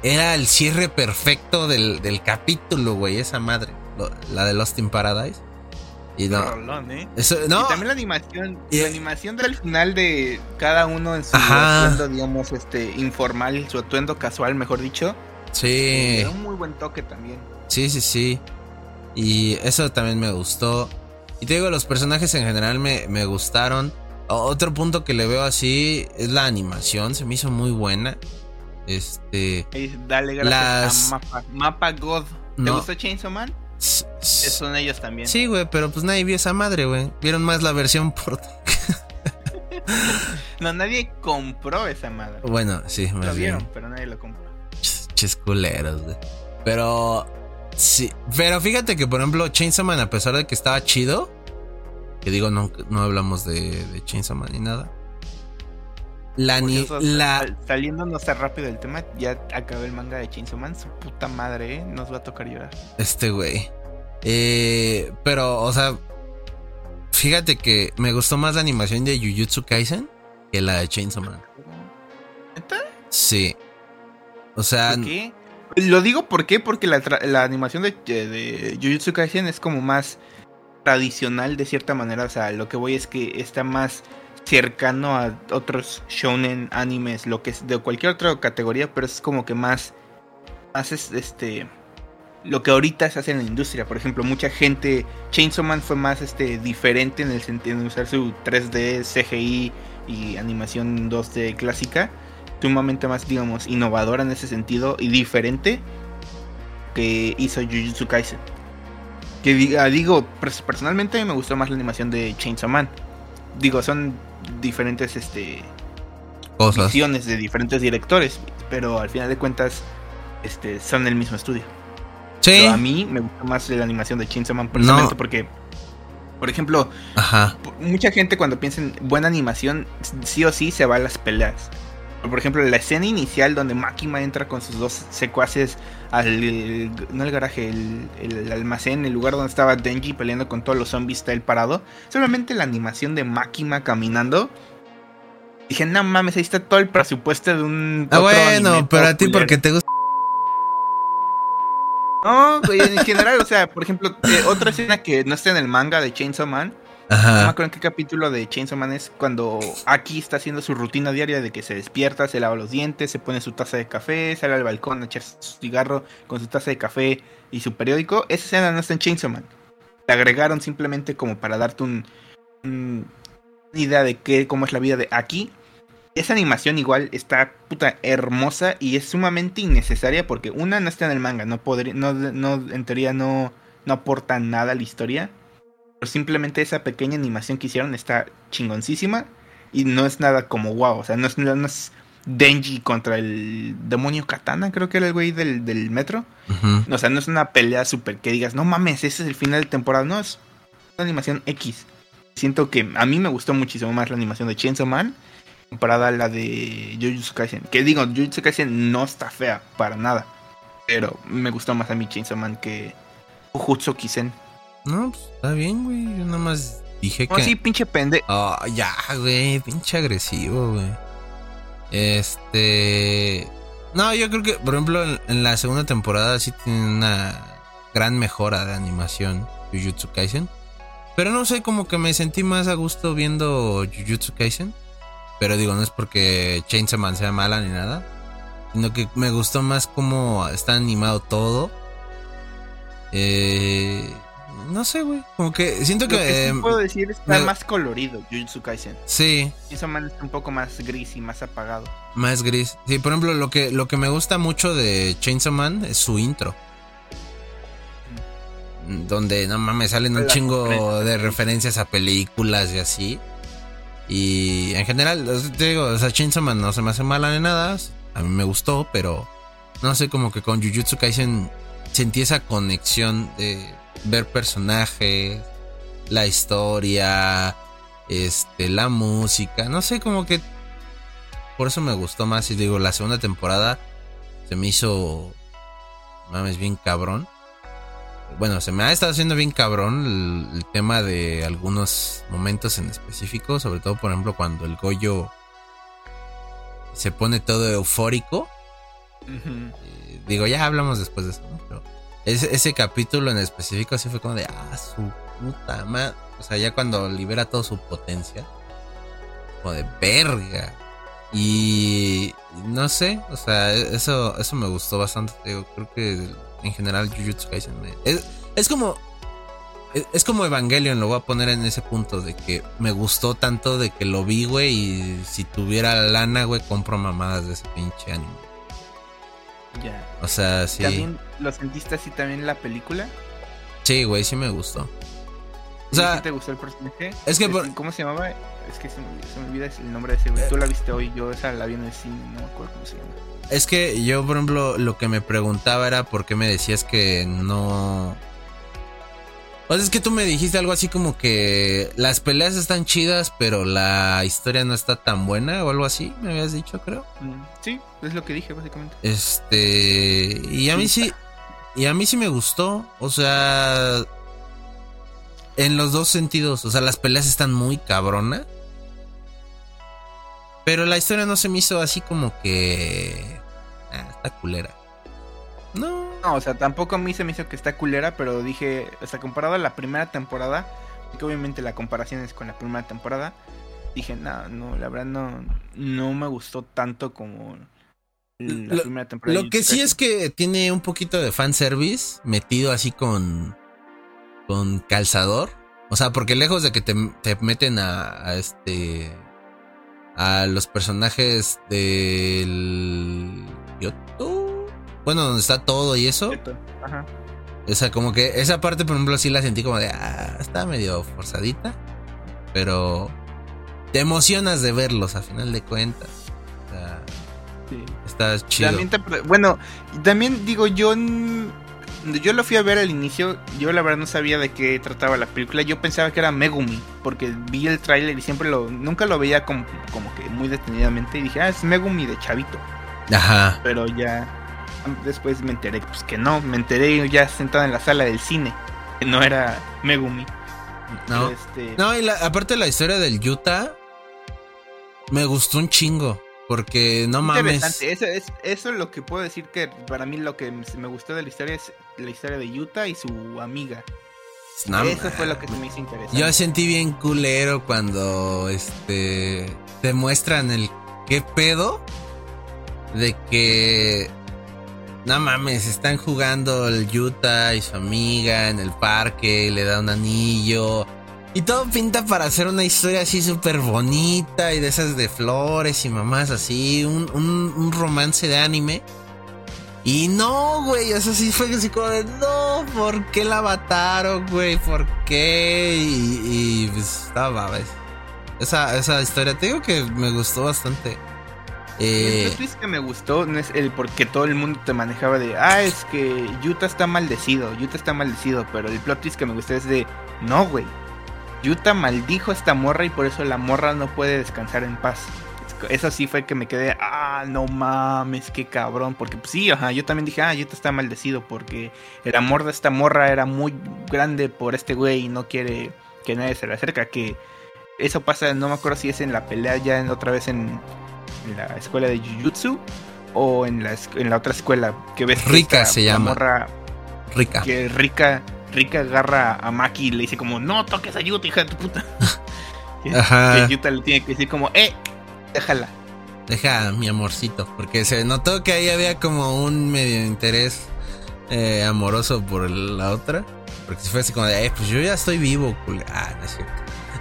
era el cierre perfecto del, capítulo, güey, esa madre. La de Lost in Paradise. Y no. ¿eh? y también la animación. la animación del final de cada uno en su atuendo, digamos, este, informal, su atuendo casual, mejor dicho. Sí. Era un muy buen toque también. Sí, sí, sí. Y eso también me gustó. Y te digo, los personajes en general me, me gustaron. Otro punto que le veo así es la animación. Se me hizo muy buena. Este. Dale gracias a Mapa, Mapa God. ¿Te gustó Chainsaw Man? Son ellos también. Sí, güey, pero pues nadie vio esa madre, güey. Vieron más la versión por. no, nadie compró esa madre. Bueno, sí, Lo vieron, pero nadie lo compró. Chisculeros, güey. Pero. Sí, pero fíjate que, por ejemplo, Chainsaw Man, a pesar de que estaba chido, que digo, no, no hablamos de, de Chainsaw Man ni nada. La, ni, la... Saliéndonos rápido del tema, ya acabé el manga de Chainsaw Man. Su puta madre, ¿eh? Nos va a tocar llorar. Este güey. Eh, pero, o sea, fíjate que me gustó más la animación de Jujutsu Kaisen que la de Chainsaw Man. ¿Neta? Sí. O sea. ¿Por qué? Lo digo ¿por qué? porque la, la animación de, de Jujutsu Kaisen es como más tradicional de cierta manera. O sea, lo que voy es que está más cercano a otros shonen animes, lo que es de cualquier otra categoría, pero es como que más, más este, lo que ahorita se hace en la industria. Por ejemplo, mucha gente, Chainsaw Man fue más este diferente en el sentido de usar su 3D, CGI y animación 2D clásica, sumamente más, digamos, innovadora en ese sentido y diferente que hizo Jujutsu Kaisen. Que digo, personalmente me gustó más la animación de Chainsaw Man. Digo, son diferentes este cosas visiones de diferentes directores, pero al final de cuentas este son el mismo estudio. Sí. a mí me gusta más la animación de Chainsaw Man precisamente porque por ejemplo, mucha gente cuando piensa en buena animación, sí o sí se va a las peleas. Por ejemplo, la escena inicial donde Makima entra con sus dos secuaces al. No el garaje, el, almacén, el lugar donde estaba Denji peleando con todos los zombies, está él parado. Solamente la animación de Makima caminando. Dije, no mames, ahí está todo el presupuesto de un. Ah, bueno, pero a ti porque te gusta. No, en general, o sea, por ejemplo, eh, otra escena que no está en el manga de Chainsaw Man no me acuerdo en qué capítulo de Chainsaw Man es cuando Aki está haciendo su rutina diaria de que se despierta, se lava los dientes, se pone su taza de café, sale al balcón a echar su cigarro con su taza de café y su periódico. Esa escena no está en Chainsaw Man. La agregaron simplemente como para darte un, una idea de qué, cómo es la vida de Aki. Esa animación igual está puta hermosa y es sumamente innecesaria porque una no está en el manga, no podría, no, no en teoría no, no aporta nada a la historia simplemente esa pequeña animación que hicieron está chingoncísima y no es nada como wow, o sea, no es, Denji contra el demonio Katana, creo que era el güey del, metro. O sea, no es una pelea súper que digas, no mames, ese es el final de temporada, no, es una animación X. Siento que a mí me gustó muchísimo más la animación de Chainsaw Man comparada a la de Jujutsu Kaisen. Que digo, Jujutsu Kaisen no está fea para nada, pero me gustó más a mí Chainsaw Man que Jujutsu Kisen. No, pues está bien, güey. Yo nada más dije que. sí, pinche pende. Oh, ya, güey. Pinche agresivo, güey. Este. No, yo creo que, por ejemplo, en, la segunda temporada sí tiene una gran mejora de animación Jujutsu Kaisen. Pero no sé, como que me sentí más a gusto viendo Jujutsu Kaisen. Pero digo, no es porque Chainsaw Man sea mala ni nada. Sino que me gustó más cómo está animado todo. Eh, no sé, güey. Como que siento que. Lo que sí puedo decir es que está más colorido Jujutsu Kaisen. Sí. Eso man está un poco más gris y más apagado. Más gris. Sí, por ejemplo, lo que, lo que me gusta mucho de Chainsaw Man es su intro. Mm. Donde, no mames, salen un chingo de referencias a películas y así. Y en general, te digo, o sea, Chainsaw Man no se me hace mala ni nada. A mí me gustó, pero no sé, como que con Jujutsu Kaisen sentí esa conexión de ver personajes, la historia, este, la música, no sé, como que por eso me gustó más y digo, la segunda temporada se me hizo mames bien cabrón. Bueno, se me ha estado haciendo bien cabrón el, tema de algunos momentos en específico, sobre todo por ejemplo cuando el Goyo se pone todo eufórico. Eh, digo, ya hablamos después de eso, ¿no? Ese, capítulo en específico así fue como de, ah, su puta madre. O sea, ya cuando libera toda su potencia, como de verga. Y no sé, o sea, eso, eso me gustó bastante. creo que en general Jujutsu Kaisen me, es, como es, como Evangelion, lo voy a poner en ese punto de que me gustó tanto de que lo vi, güey, y si tuviera lana, güey, compro mamadas de ese pinche anime. Ya. O sea, sí. ¿También lo sentiste así también en la película? Sí, güey, sí me gustó. O sea, ¿te gustó el personaje? Es que ¿Cómo se llamaba? Es que se me, olvida el nombre de ese güey. Tú la viste hoy, yo esa la vi en el cine, no me acuerdo cómo se llama. Es que yo, por ejemplo, lo que me preguntaba era por qué me decías que no o sea, es que tú me dijiste algo así como que las peleas están chidas, pero la historia no está tan buena o algo así, me habías dicho, creo. Mm, sí, es lo que dije, básicamente. Este. Y a mí sí. Y a mí sí me gustó. O sea. En los dos sentidos. O sea, las peleas están muy cabronas. Pero la historia no se me hizo así como que. Ah, está culera. No, No, o sea, tampoco a mí se me hizo que está culera, pero dije, o sea, comparado a la primera temporada, que obviamente la comparación es con la primera temporada, dije, no, no, la verdad no, no me gustó tanto como la lo, primera temporada. Lo que sí es que tiene un poquito de fanservice metido así con, con calzador. O sea, porque lejos de que te, te meten a, a este a los personajes del Yoto. Bueno, donde está todo y eso. Ajá. O sea, como que esa parte, por ejemplo, sí la sentí como de, ah, está medio forzadita. Pero te emocionas de verlos a final de cuentas. O sea, sí. Está chido. También te, bueno, también digo, yo yo lo fui a ver al inicio, yo la verdad no sabía de qué trataba la película, yo pensaba que era Megumi, porque vi el tráiler y siempre lo, nunca lo veía como, como que muy detenidamente y dije, ah, es Megumi de chavito. Ajá. Pero ya después me enteré, pues que no, me enteré ya sentado en la sala del cine, que no era Megumi. No, este... no y la, aparte la historia del Utah, me gustó un chingo. Porque no mames. Eso es, eso es lo que puedo decir que para mí lo que me gustó de la historia es la historia de Utah y su amiga. No, eso fue lo que me hizo interesante. Yo sentí bien culero cuando este te muestran el qué pedo de que no mames, están jugando el Utah y su amiga en el parque, le da un anillo y todo pinta para hacer una historia así súper bonita y de esas de flores y mamás así, un, un, romance de anime. Y no, güey, eso sí fue así como de, no, ¿por qué la mataron, güey? ¿Por qué? Y, y pues estaba, ¿ves? Esa, esa historia, te digo que me gustó bastante. Eh, el twist que me gustó no es el porque todo el mundo te manejaba de, ah, es que Yuta está maldecido, Yuta está maldecido, pero el plot twist que me gustó es de, no, güey, Yuta maldijo a esta morra y por eso la morra no puede descansar en paz. Eso sí fue que me quedé, ah, no mames, qué cabrón. Porque pues, sí, ajá, yo también dije, ah, Yuta está maldecido porque el amor de esta morra era muy grande por este güey y no quiere que nadie se le acerque. Que eso pasa, no me acuerdo si es en la pelea ya en, otra vez en, la escuela de Jujutsu o en la, en la otra escuela que ves. Rica se llama. Morra, Rica. Que Rica Rika agarra a Maki y le dice como, no toques a Yuta, hija de tu puta. Ajá. Que Yuta le tiene que decir como, eh, déjala. Deja mi amorcito, porque se notó que ahí había como un medio interés eh, amoroso por la otra. Porque si fue así como de, eh, pues yo ya estoy vivo, Ah, no es cierto.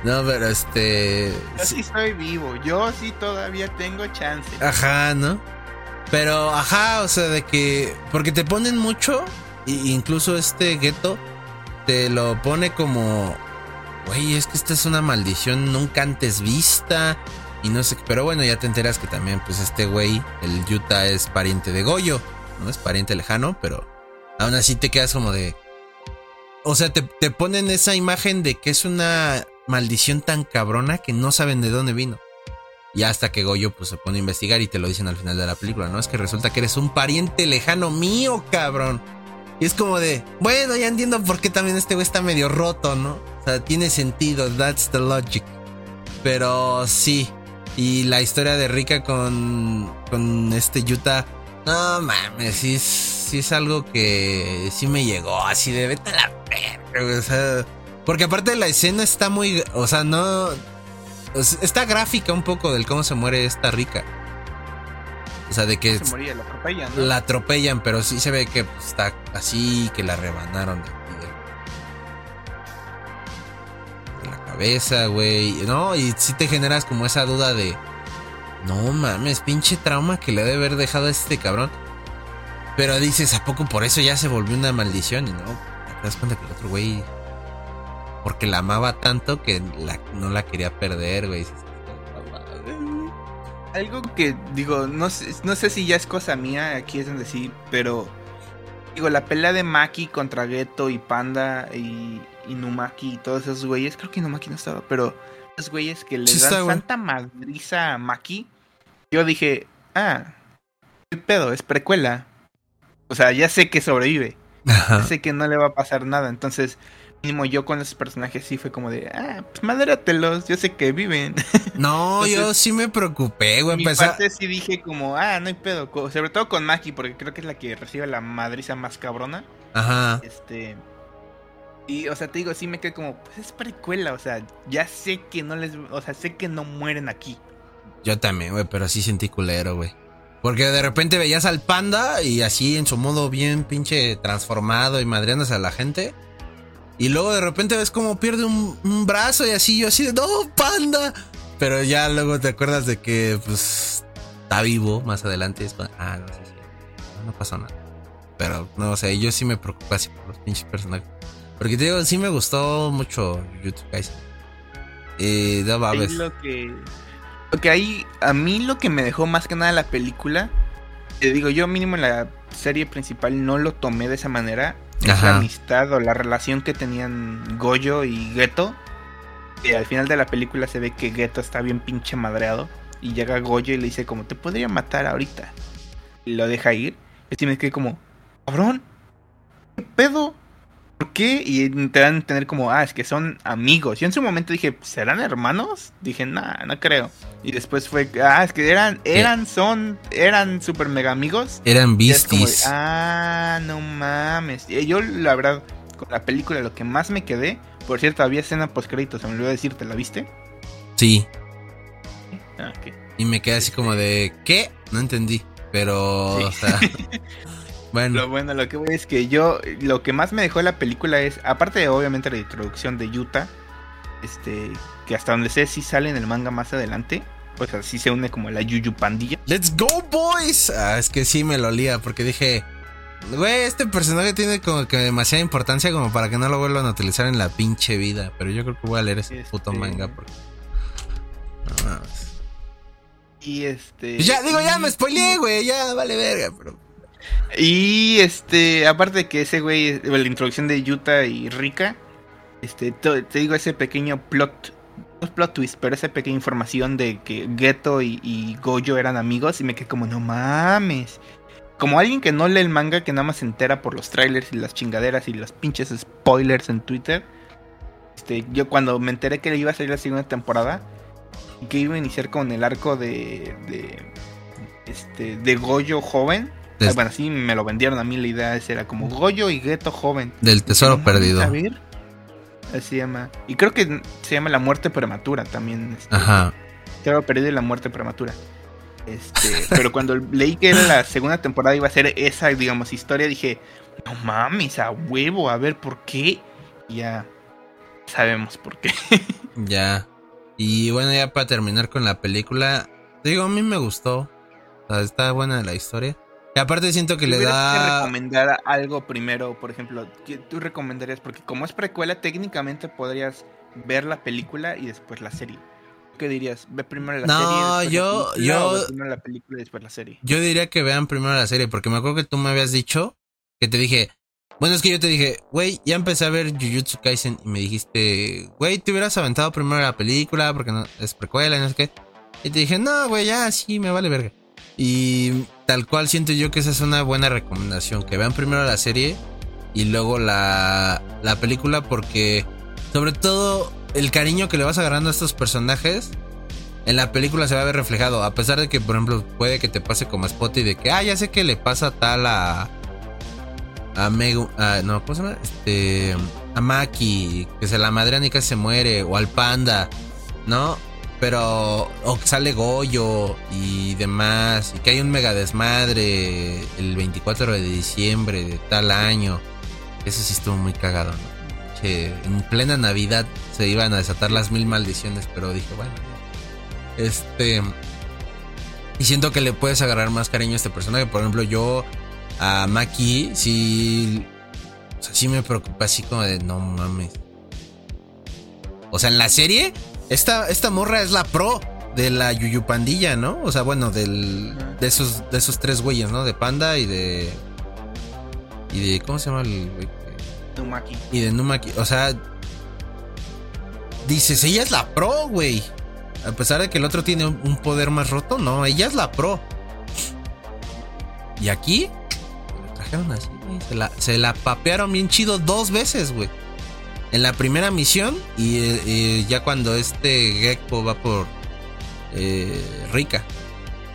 No, pero este. Yo sí estoy vivo, yo sí todavía tengo chance. Ajá, ¿no? Pero, ajá, o sea, de que. Porque te ponen mucho, incluso este gueto te lo pone como, güey, es que esta es una maldición nunca antes vista. Y no sé, pero bueno, ya te enteras que también, pues este güey, el Yuta es pariente de Goyo, no es pariente lejano, pero aún así te quedas como de. O sea, te, te ponen esa imagen de que es una maldición tan cabrona que no saben de dónde vino. Y hasta que Goyo pues se pone a investigar y te lo dicen al final de la película, ¿no? Es que resulta que eres un pariente lejano mío, cabrón. Y es como de, bueno, ya entiendo por qué también este güey está medio roto, ¿no? O sea, tiene sentido, that's the logic. Pero sí. Y la historia de Rika con, con este Yuta, no mames, sí es, sí es algo que sí me llegó así de vete a la verga, o sea, porque aparte la escena está muy, o sea, no, está gráfica un poco del cómo se muere esta Rika. O sea, de que. Se moría, la atropellan. La atropellan, pero sí se ve que está así, que la rebanaron de, la cabeza, güey. No, y sí te generas como esa duda de. No mames, pinche trauma que le debe haber dejado a este cabrón. Pero dices, ¿a poco por eso ya se volvió una maldición? Y no, te das cuenta que el otro güey. Porque la amaba tanto que no la quería perder, güey algo que digo, no sé, no sé si ya es cosa mía, aquí es donde sí, pero digo, la pelea de Maki contra Geto y Panda y, Numaki y todos esos güeyes, creo que Numaki no estaba, pero esos güeyes que le dan tanta madriza a Maki, yo dije, ah, el pedo, es precuela. O sea, ya sé que sobrevive. Ya sé que no le va a pasar nada. Entonces, mínimo yo con esos personajes sí fue como de, ah, pues madératelos, yo sé que viven. No, yo sí me preocupé, güey. Mi parte sí dije como, ah, no hay pedo. Sobre todo con Maki, porque creo que es la que recibe la madriza más cabrona. Ajá. Este. Y, o sea, te digo, sí me quedé como, pues es precuela, o sea, ya sé que no les. O sea, sé que no mueren aquí. Yo también, güey, pero sí sentí culero, güey. Porque de repente veías al panda y así en su modo bien pinche transformado y madreándose a la gente. Y luego de repente ves como pierde un, brazo y así, yo así de, no, panda. Pero ya luego te acuerdas de que, pues, está vivo más adelante. Es ah, no sé si, no, pasó nada. Pero, no o sé, yo sí me preocupo así por los pinches personajes. Porque te digo, sí me gustó mucho YouTube, guys. Y no va Lo que, lo que ahí, a mí lo que me dejó más que nada la película, te digo, yo mínimo en la serie principal no lo tomé de esa manera la amistad o la relación que tenían Goyo y Geto. Y al final de la película se ve que Geto está bien pinche madreado. Y llega Goyo y le dice como, te podría matar ahorita. Y lo deja ir. Y tiene que como, cabrón, ¿qué pedo? ¿Por qué? Y te dan a entender como, ah, es que son amigos. Yo en su momento dije, ¿serán hermanos? Dije, nah, no creo. Y después fue, ah, es que eran, eran, son, eran super mega amigos. Eran vistis. ah, no mames. Y yo, la verdad, con la película, lo que más me quedé, por cierto, había escena post créditos, se me olvidó decirte, ¿la viste? Sí. Ah, Y me quedé así como de, ¿qué? No entendí. Pero, o sea, Bueno. Lo bueno, lo que voy es que yo, lo que más me dejó la película es, aparte de obviamente la introducción de Yuta, este, que hasta donde sé si sale en el manga más adelante, pues así se une como la Yuyu Pandilla. ¡Let's go, boys! Ah, es que sí me lo olía, porque dije, güey, este personaje tiene como que demasiada importancia como para que no lo vuelvan a utilizar en la pinche vida, pero yo creo que voy a leer ese puto este manga porque... No Y este... Ya, digo, ya me spoileé, güey, ya vale verga, pero... Y este, aparte de que ese güey, la introducción de Yuta y Rika, este, te, digo ese pequeño plot, plot twist, pero esa pequeña información de que Geto y, Goyo eran amigos y me quedé como, no mames. Como alguien que no lee el manga, que nada más se entera por los trailers y las chingaderas y los pinches spoilers en Twitter. Este, yo cuando me enteré que iba a salir la segunda temporada, que iba a iniciar con el arco de, de, este, de Goyo joven, Bueno, sí me lo vendieron a mí la idea esa era como Goyo y Geto joven. Del tesoro perdido. Así se llama. Y creo que se llama La muerte prematura también. Este, Ajá. Tesoro perdido y la muerte prematura. Este, pero cuando leí que era la segunda temporada iba a ser esa, digamos, historia, dije, no mames, a huevo, a ver por qué. Y ya sabemos por qué. ya. Y bueno, ya para terminar con la película, digo, a mí me gustó. O sea, está buena la historia. Y aparte siento que le da... Que recomendar algo primero, por ejemplo, ¿qué tú recomendarías? Porque como es precuela, técnicamente podrías ver la película y después la serie. ¿Qué dirías? ¿Ve primero la no, serie? yo, yo... primero la película y después la serie? Yo diría que vean primero la serie, porque me acuerdo que tú me habías dicho, que te dije... Bueno, es que yo te dije, güey, ya empecé a ver Jujutsu Kaisen y me dijiste, güey, te hubieras aventado primero la película porque no, es precuela y no sé qué. Y te dije, no, güey, ya, sí, me vale verga. Y tal cual siento yo que esa es una buena recomendación. Que vean primero la serie y luego la, la película porque sobre todo el cariño que le vas agarrando a estos personajes en la película se va a ver reflejado. A pesar de que, por ejemplo, puede que te pase como Spot y de que, ah, ya sé que le pasa tal a. A Megu. no, ¿cómo se llama? Este. A Maki, que se la madrean y casi se muere. O al Panda, ¿no? Pero, o que sale Goyo y demás, y que hay un mega desmadre el 24 de diciembre de tal año. Eso sí estuvo muy cagado, ¿no? En plena Navidad se iban a desatar las mil maldiciones, pero dije, bueno, este. Y siento que le puedes agarrar más cariño a este personaje. Por ejemplo, yo a Maki sí. O sea, sí me preocupa así como de no mames. O sea, en la serie esta, esta morra es la pro de la Yuyu Pandilla, ¿no? O sea, bueno, del, de, esos, de esos tres güeyes, ¿no? De Panda y de. Y de. ¿Cómo se llama el güey? Numaki. Y de Numaki. O sea. Dices, ella es la pro, güey. A pesar de que el otro tiene un poder más roto, no, ella es la pro. Y aquí, trajeron así, se la, se la papearon bien chido dos veces, güey. En la primera misión y, ya cuando este Gekko va por eh, Rika.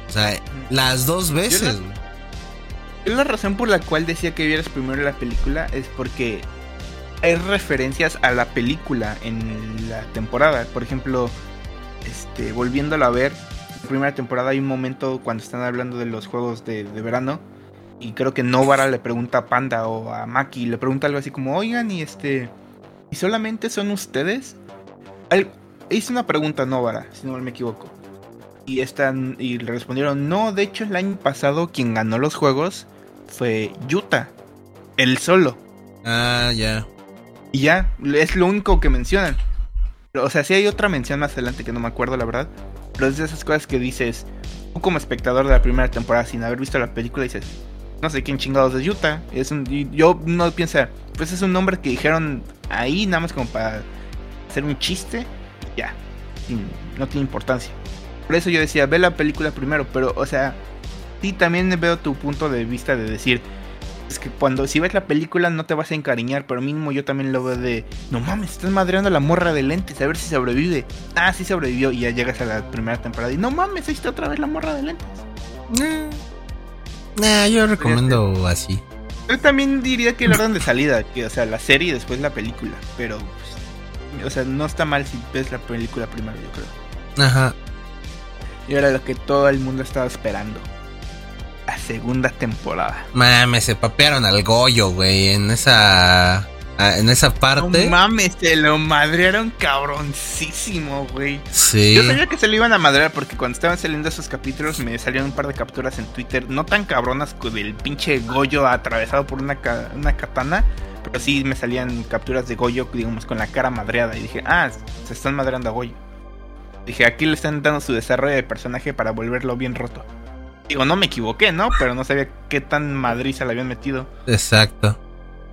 O sea, las dos veces. La, la razón por la cual decía que vieras primero la película es porque hay referencias a la película en la temporada. Por ejemplo, este, volviéndola a ver, en la primera temporada hay un momento cuando están hablando de los juegos de, verano. Y creo que Novara le pregunta a Panda o a Maki, le pregunta algo así como, oigan, y este, ¿y solamente son ustedes? hice una pregunta a Novara, si no me equivoco. Y, están, y le respondieron, no, de hecho el año pasado quien ganó los juegos fue Yuta, el solo. Ah, ya. Y ya, es lo único que mencionan. O sea, sí hay otra mención más adelante que no me acuerdo, la verdad. Pero es de esas cosas que dices, tú como espectador de la primera temporada, sin haber visto la película, dices, no sé quién chingados es Yuta. Es un, yo no pienso, pues es un nombre que dijeron ahí, nada más como para hacer un chiste. Ya, no tiene importancia. Por eso yo decía, ve la película primero, pero, o sea, sí también veo tu punto de vista de decir, es que cuando si ves la película no te vas a encariñar, pero mínimo yo también lo veo de, no mames, estás madreando la morra de lentes, a ver si sobrevive. Ah, sí sobrevivió y ya llegas a la primera temporada y no mames, ahí otra vez la morra de lentes. Nah, yo recomiendo así. Yo también diría que el orden de salida, que o sea, la serie y después la película, pero pues, o sea, no está mal si ves la película primero, yo creo. Ajá. Y era lo que todo el mundo estaba esperando la segunda temporada. Mames, se papearon al Goyo, güey, en esa en esa parte. No mames, se lo madrearon cabroncísimo, güey. Sí. Yo sabía que se lo iban a madrear porque cuando estaban saliendo esos capítulos me salieron un par de capturas en Twitter, no tan cabronas del pinche Goyo atravesado por una, una katana, pero sí me salían capturas de Goyo, digamos, con la cara madreada. Y dije, ah, se están madreando a Goyo. Dije, aquí le están dando su desarrollo de personaje para volverlo bien roto. Digo, no me equivoqué, ¿no? Pero no sabía qué tan madriza le habían metido. Exacto.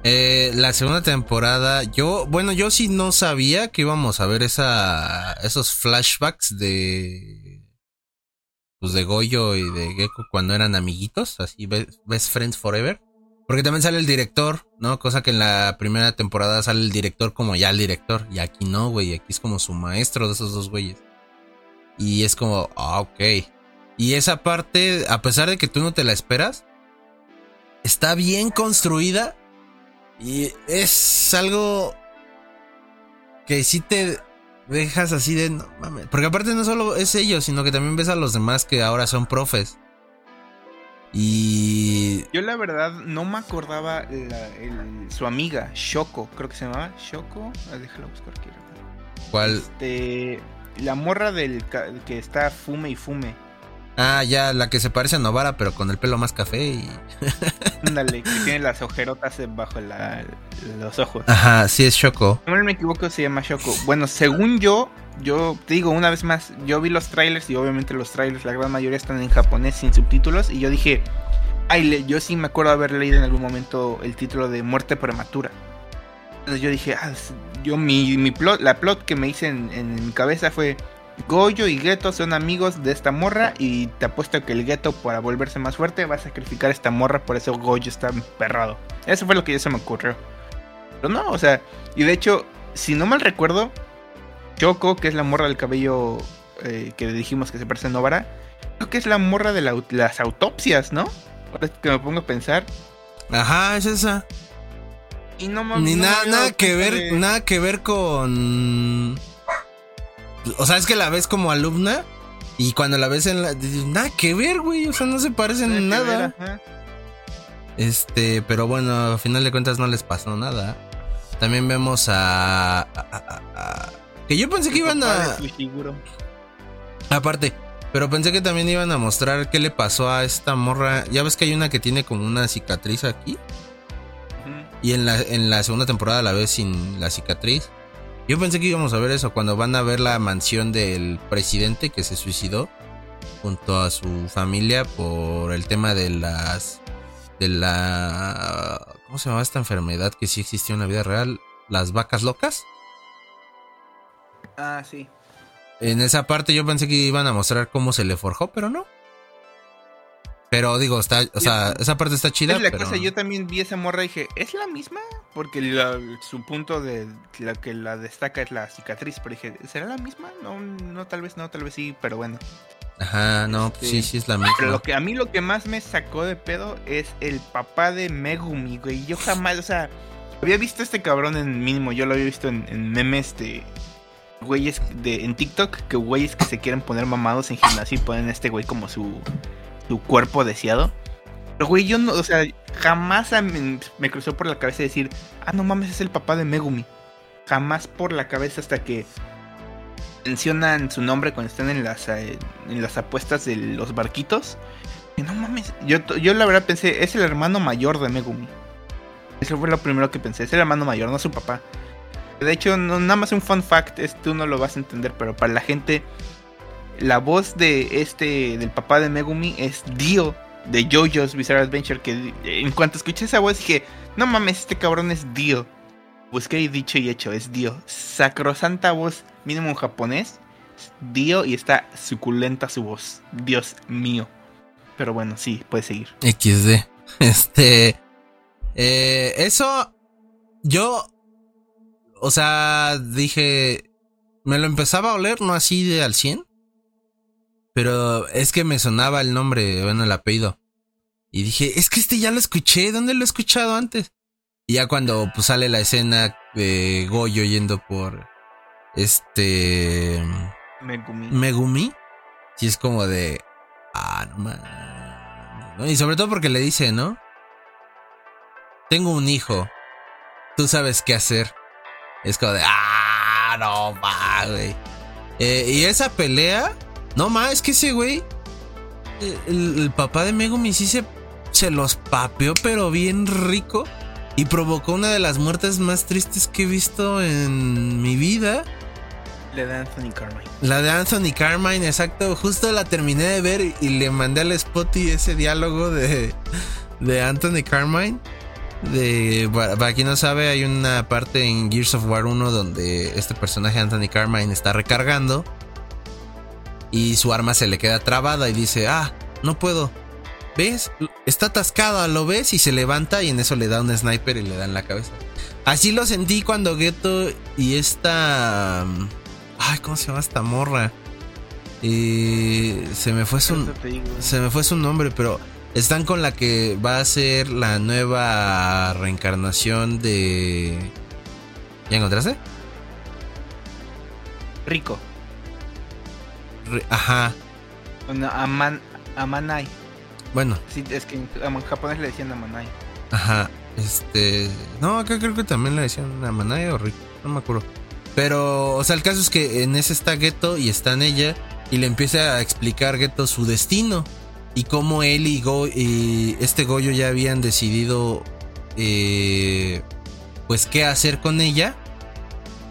Eh, la segunda temporada, yo, bueno, yo sí no sabía que íbamos a ver esa, esos flashbacks de, pues de Goyo y de Gecko cuando eran amiguitos, así best friends forever. Porque también sale el director, ¿no? Cosa que en la primera temporada sale el director como ya el director. Y aquí no, güey. Aquí es como su maestro de esos dos güeyes. Y es como, ah, ok. Y esa parte, a pesar de que tú no te la esperas, está bien construida. Y es algo que sí te dejas así de no mames. Porque aparte no solo es ellos, sino que también ves a los demás que ahora son profes. Y. Yo la verdad no me acordaba su amiga, Shoko, creo que se llamaba. Shoko. Ah, déjala buscar aquí. ¿Cuál? Este, la morra del que está fume y fume. Ah, ya, la que se parece a Novara, pero con el pelo más café y. Ándale, que tiene las ojerotas bajo los ojos. Ajá, sí es Shoko. No me equivoco, se llama Shoko. Bueno, según yo, yo te digo una vez más, yo vi los trailers y obviamente los trailers, la gran mayoría están en japonés sin subtítulos. Y yo dije, ay, yo sí me acuerdo haber leído en algún momento el título de Muerte Prematura. Entonces yo dije, ah, yo mi, mi plot, la plot que me hice en, en mi cabeza fue Goyo y Geto son amigos de esta morra y te apuesto que el Geto para volverse más fuerte va a sacrificar a esta morra, por eso Goyo está emperrado. Eso fue lo que ya se me ocurrió. Pero no, o sea, y de hecho, si no mal recuerdo, Choco, que es la morra del cabello eh, que dijimos que se parece a Novara, creo que es la morra de las autopsias, ¿no? Ahora que me pongo a pensar. Ajá, es esa. Y no Ni nada, nada que ver, nada que ver con o sea, es que la ves como alumna y cuando la ves en la. Nada que ver, güey. O sea, no se parecen en nada. este, pero bueno, a final de cuentas no les pasó nada. También vemos a. que yo pensé que iban a. Aparte, pero pensé que también iban a mostrar qué le pasó a esta morra. Ya ves que hay una que tiene como una cicatriz aquí. Y en la, en la segunda temporada la ves sin la cicatriz. Yo pensé que íbamos a ver eso cuando van a ver la mansión del presidente que se suicidó junto a su familia por el tema de las de la ¿cómo se llama esta enfermedad que sí existió en la vida real? Las vacas locas. Ah, sí. En esa parte yo pensé que iban a mostrar cómo se le forjó, pero no. Pero digo, está, o sea, esa parte está chida. Es la cosa, yo también vi esa morra y dije, ¿es la misma? Porque su punto de la que la destaca es la cicatriz. Pero dije, ¿será la misma? No, no, tal vez no, tal vez sí, pero bueno. Ajá, no, pues sí, sí es la misma. Pero lo que a mí lo que más me sacó de pedo es el papá de Megumi, güey. Yo jamás, o sea, había visto a este cabrón en mínimo, yo lo había visto en, en memes de güeyes de, en TikTok, que güeyes que se quieren poner mamados en gimnasio y ponen a este güey como su tu cuerpo deseado. Pero, güey, yo no, o sea, jamás me, cruzó por la cabeza decir, ah, no mames, es el papá de Megumi. Jamás por la cabeza hasta que mencionan su nombre cuando están en las, eh, en las apuestas de los barquitos. Y no mames, yo, yo la verdad pensé, es el hermano mayor de Megumi. Eso fue lo primero que pensé, es el hermano mayor, no su papá. De hecho, no, nada más un fun fact, es, tú no lo vas a entender, pero para la gente la voz de este, del papá de Megumi es Dio de JoJo's Bizarre Adventure. Que en cuanto escuché esa voz dije, no mames, este cabrón es Dio. Busqué y dicho y hecho, es Dio. Sacrosanta voz, mínimo en japonés. Dio y está suculenta su voz. Dios mío. Pero bueno, sí, puede seguir. XD. Este. Eh, eso. Yo. O sea, dije. Me lo empezaba a oler, no así de al 100. Pero es que me sonaba el nombre, bueno, el apellido. Y dije, es que este ya lo escuché, ¿dónde lo he escuchado antes? Y ya cuando pues, sale la escena de Goyo yendo por este Megumi. Megumi. Sí es como de ah, no Y sobre todo porque le dice, ¿no? Tengo un hijo. Tú sabes qué hacer. Es como de ah, no, güey. Eh, y esa pelea no más, es que ese güey. El, papá de Megumi sí se, se los papeó, pero bien rico. Y provocó una de las muertes más tristes que he visto en mi vida. La de Anthony Carmine. La de Anthony Carmine, exacto. Justo la terminé de ver y le mandé al Spotty ese diálogo de, de Anthony Carmine. De, para, quien no sabe, hay una parte en Gears of War 1 donde este personaje Anthony Carmine está recargando y su arma se le queda trabada y dice, ah, no puedo. ¿Ves? Está atascada, lo ves y se levanta y en eso le da un sniper y le da en la cabeza. Así lo sentí cuando Geto y esta... Ay, ¿cómo se llama esta morra? Eh, se me fue su... Se me fue su nombre, pero están con la que va a ser la nueva reencarnación de... ¿Ya encontraste? Rico. Ajá. Aman, Amanai. Bueno. Sí, es que en, japonés le decían Amanai. Ajá. Este. No, acá creo que también le decían Amanai o Rico. No me acuerdo. Pero, o sea, el caso es que en ese está Geto y está en ella. Y le empieza a explicar Geto su destino. Y cómo él y, Go, y este Goyo ya habían decidido. Eh, pues qué hacer con ella.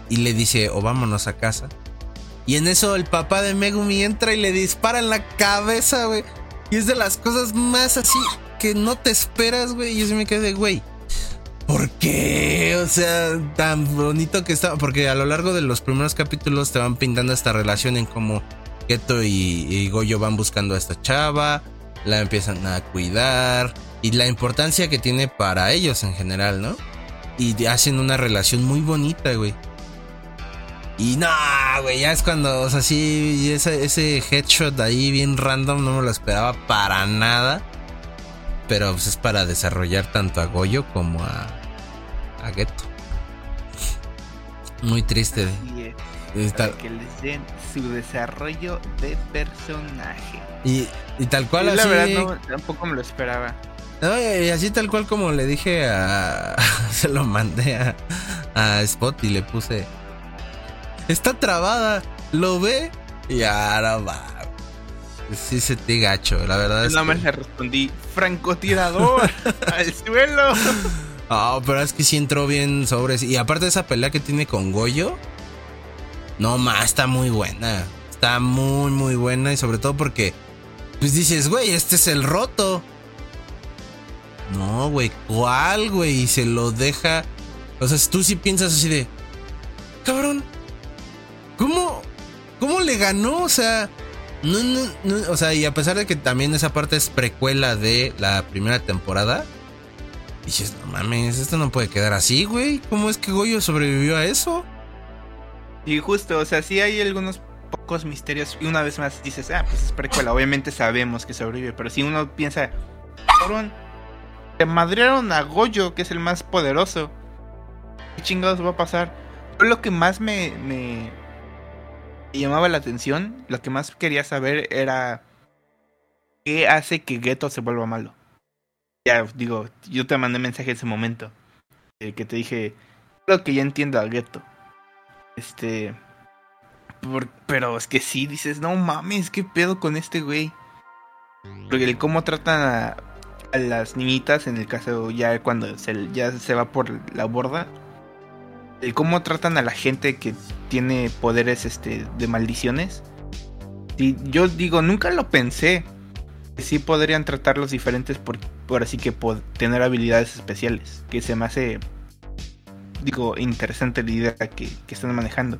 Y le dice, o vámonos a casa. Y en eso el papá de Megumi entra y le dispara en la cabeza, güey. Y es de las cosas más así que no te esperas, güey. Y yo me quedé, güey. ¿Por qué? O sea, tan bonito que estaba. Porque a lo largo de los primeros capítulos te van pintando esta relación en cómo Keto y, Goyo van buscando a esta chava. La empiezan a cuidar. Y la importancia que tiene para ellos en general, ¿no? Y hacen una relación muy bonita, güey. Y no, güey, ya es cuando, o sea, sí, ese, ese headshot ahí bien random no me lo esperaba para nada. Pero pues es para desarrollar tanto a Goyo como a, a Geto. Muy triste. para que les den su desarrollo de personaje. Y, y tal cual así. La verdad, tampoco me lo esperaba. y así tal cual como le dije a. se lo mandé a, a Spot y le puse está trabada. Lo ve y ahora va. Sí se te gacho, la verdad es. Nada más le respondí, francotirador, al suelo. Ah, pero es que sí entró bien sobre. Y aparte de esa pelea que tiene con Goyo, no más, está muy buena. Está muy, muy buena. Y sobre todo porque, pues dices, güey, este es el roto. No, güey, ¿cuál, güey? Y se lo deja. O sea, tú sí piensas así de, cabrón, ¿Cómo? ¿Cómo le ganó? O sea, o sea, y a pesar de que también esa parte es precuela de la primera temporada, dices, no mames, esto no puede quedar así, güey. ¿Cómo es que Goyo sobrevivió a eso? Y justo, o sea, sí hay algunos pocos misterios y una vez más dices, ah, pues es precuela, obviamente sabemos que sobrevive, pero si uno piensa, cabrón, te madrearon a Goyo, que es el más poderoso, ¿qué chingados va a pasar? lo que más me llamaba la atención, lo que más quería saber era qué hace que Geto se vuelva malo. Ya, digo, yo te mandé mensaje en ese momento, eh, que te dije, creo que ya entiendo a Geto. Este... pero es que sí, dices, no mames, qué pedo con este güey. Porque el cómo tratan a, a, las niñitas, en el caso ya cuando se, ya se va por la borda, el cómo tratan a la gente que tiene poderes este, de maldiciones. Y yo digo, nunca lo pensé. Que sí podrían tratarlos diferentes por, por así que tener habilidades especiales. Que se me hace, digo, interesante la idea que, que están manejando.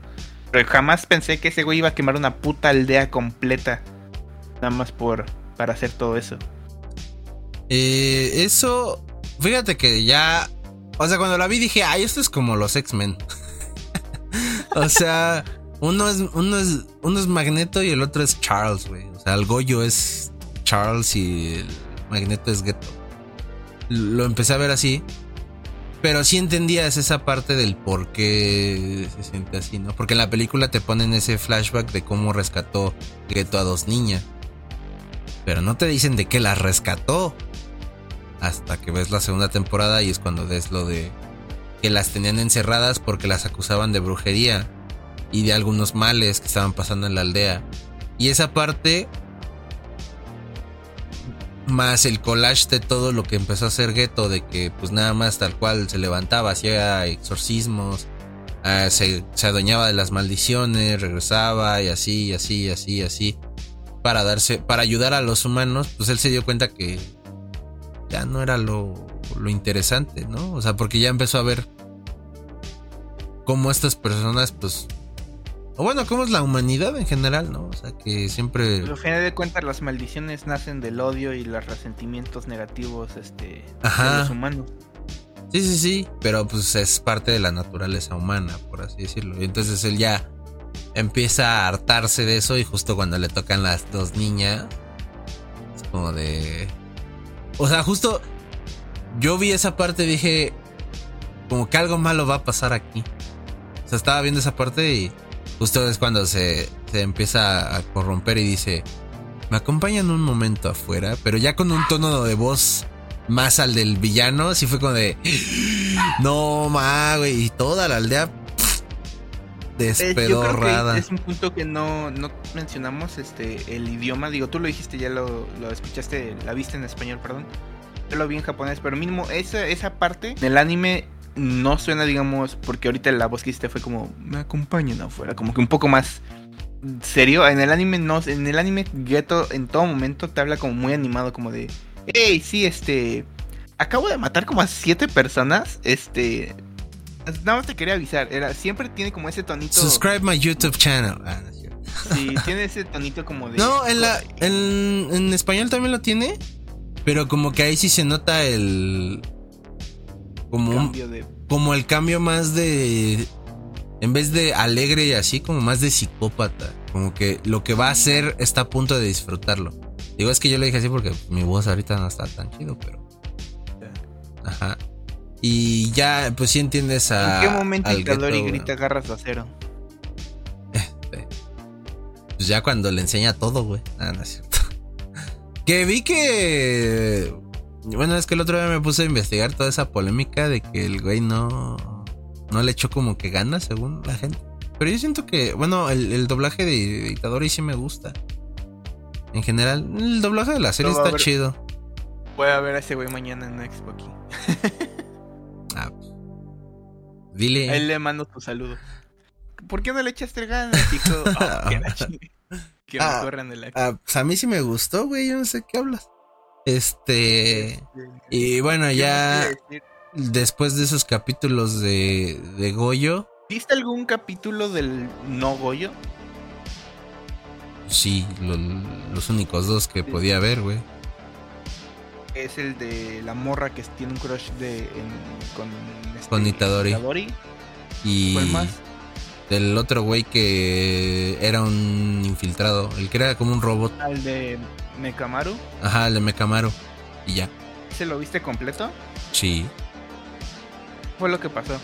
Pero jamás pensé que ese güey iba a quemar una puta aldea completa. Nada más por para hacer todo eso. Eh, eso, fíjate que ya o sea, cuando la vi dije, ay, esto es como los X-Men. o sea, uno es, uno, es, uno es Magneto y el otro es Charles, güey. O sea, el Goyo es Charles y el Magneto es Ghetto. Lo empecé a ver así. Pero sí entendías esa parte del por qué se siente así, ¿no? Porque en la película te ponen ese flashback de cómo rescató Ghetto a dos niñas. Pero no te dicen de qué las rescató hasta que ves la segunda temporada y es cuando ves lo de que las tenían encerradas porque las acusaban de brujería y de algunos males que estaban pasando en la aldea. Y esa parte más el collage de todo lo que empezó a hacer Ghetto de que pues nada más tal cual se levantaba, hacía exorcismos, ah, se, se, adueñaba de las maldiciones, regresaba y así, y así, y así, y así para darse, para ayudar a los humanos, pues él se dio cuenta que ya no era lo, lo interesante, ¿no? O sea, porque ya empezó a ver cómo estas personas, pues, o bueno, cómo es la humanidad en general, ¿no? O sea, que siempre... Pero al final de cuentas las maldiciones nacen del odio y los resentimientos negativos este, de los humanos. Sí, sí, sí, pero pues es parte de la naturaleza humana, por así decirlo. Y entonces él ya empieza a hartarse de eso y justo cuando le tocan las dos niñas, es como de... O sea, justo yo vi esa parte y dije, como que algo malo va a pasar aquí. O sea, estaba viendo esa parte y justo es cuando se, se empieza a corromper y dice, me acompañan un momento afuera, pero ya con un tono de voz más al del villano, así fue como de, no, ma, güey, y toda la aldea despedorrada. Es, un punto que no, no, mencionamos, este, el idioma, digo, tú lo dijiste, ya lo, lo escuchaste, la viste en español, perdón. Yo lo vi en japonés, pero mínimo esa, esa parte del anime no suena, digamos, porque ahorita la voz que hiciste fue como, me acompañan afuera, como que un poco más serio. En el anime no, en el anime Geto en todo momento te habla como muy animado, como de, hey, sí, este, acabo de matar como a siete personas, este, Nada más te quería avisar. Era, siempre tiene como ese tonito. Subscribe my YouTube channel. Ah, sí, tiene ese tonito como de. No, en, la, en, en, español también lo tiene. Pero como que ahí sí se nota el. Como, un, como el cambio más de. En vez de alegre y así, como más de psicópata. Como que lo que va a hacer está a punto de disfrutarlo. Digo, es que yo le dije así porque mi voz ahorita no está tan chido, pero. Ajá. Y ya, pues sí entiendes a. ¿En qué momento el y grita garras de acero? pues ya cuando le enseña todo, güey. Ah, no es cierto. que vi que. Bueno, es que el otro día me puse a investigar toda esa polémica de que el güey no. No le echó como que gana, según la gente. Pero yo siento que, bueno, el, doblaje de Itadori sí me gusta. En general, el doblaje de la serie está chido. Voy a ver a ese güey mañana en Xbox. Ah, dile. Ahí le mando tu saludo. ¿Por qué no le echaste ganas, hijo? Oh, que me ah, corran de la... ah, pues a mí sí me gustó, güey. Yo no sé qué hablas. Este. este y bueno, ya. Después de esos capítulos de, de Goyo. ¿Viste algún capítulo del no Goyo? sí, los únicos dos que podía ver, güey. Es el de la morra que tiene un crush de, con, este, con Itadori. Y ¿Cuál más? Del otro güey que era un infiltrado, el que era como un robot. ¿Al ah, de Mekamaru? Ajá, el de Mekamaru. Y ya. ¿Se lo viste completo? Sí. ¿Qué fue lo que pasó?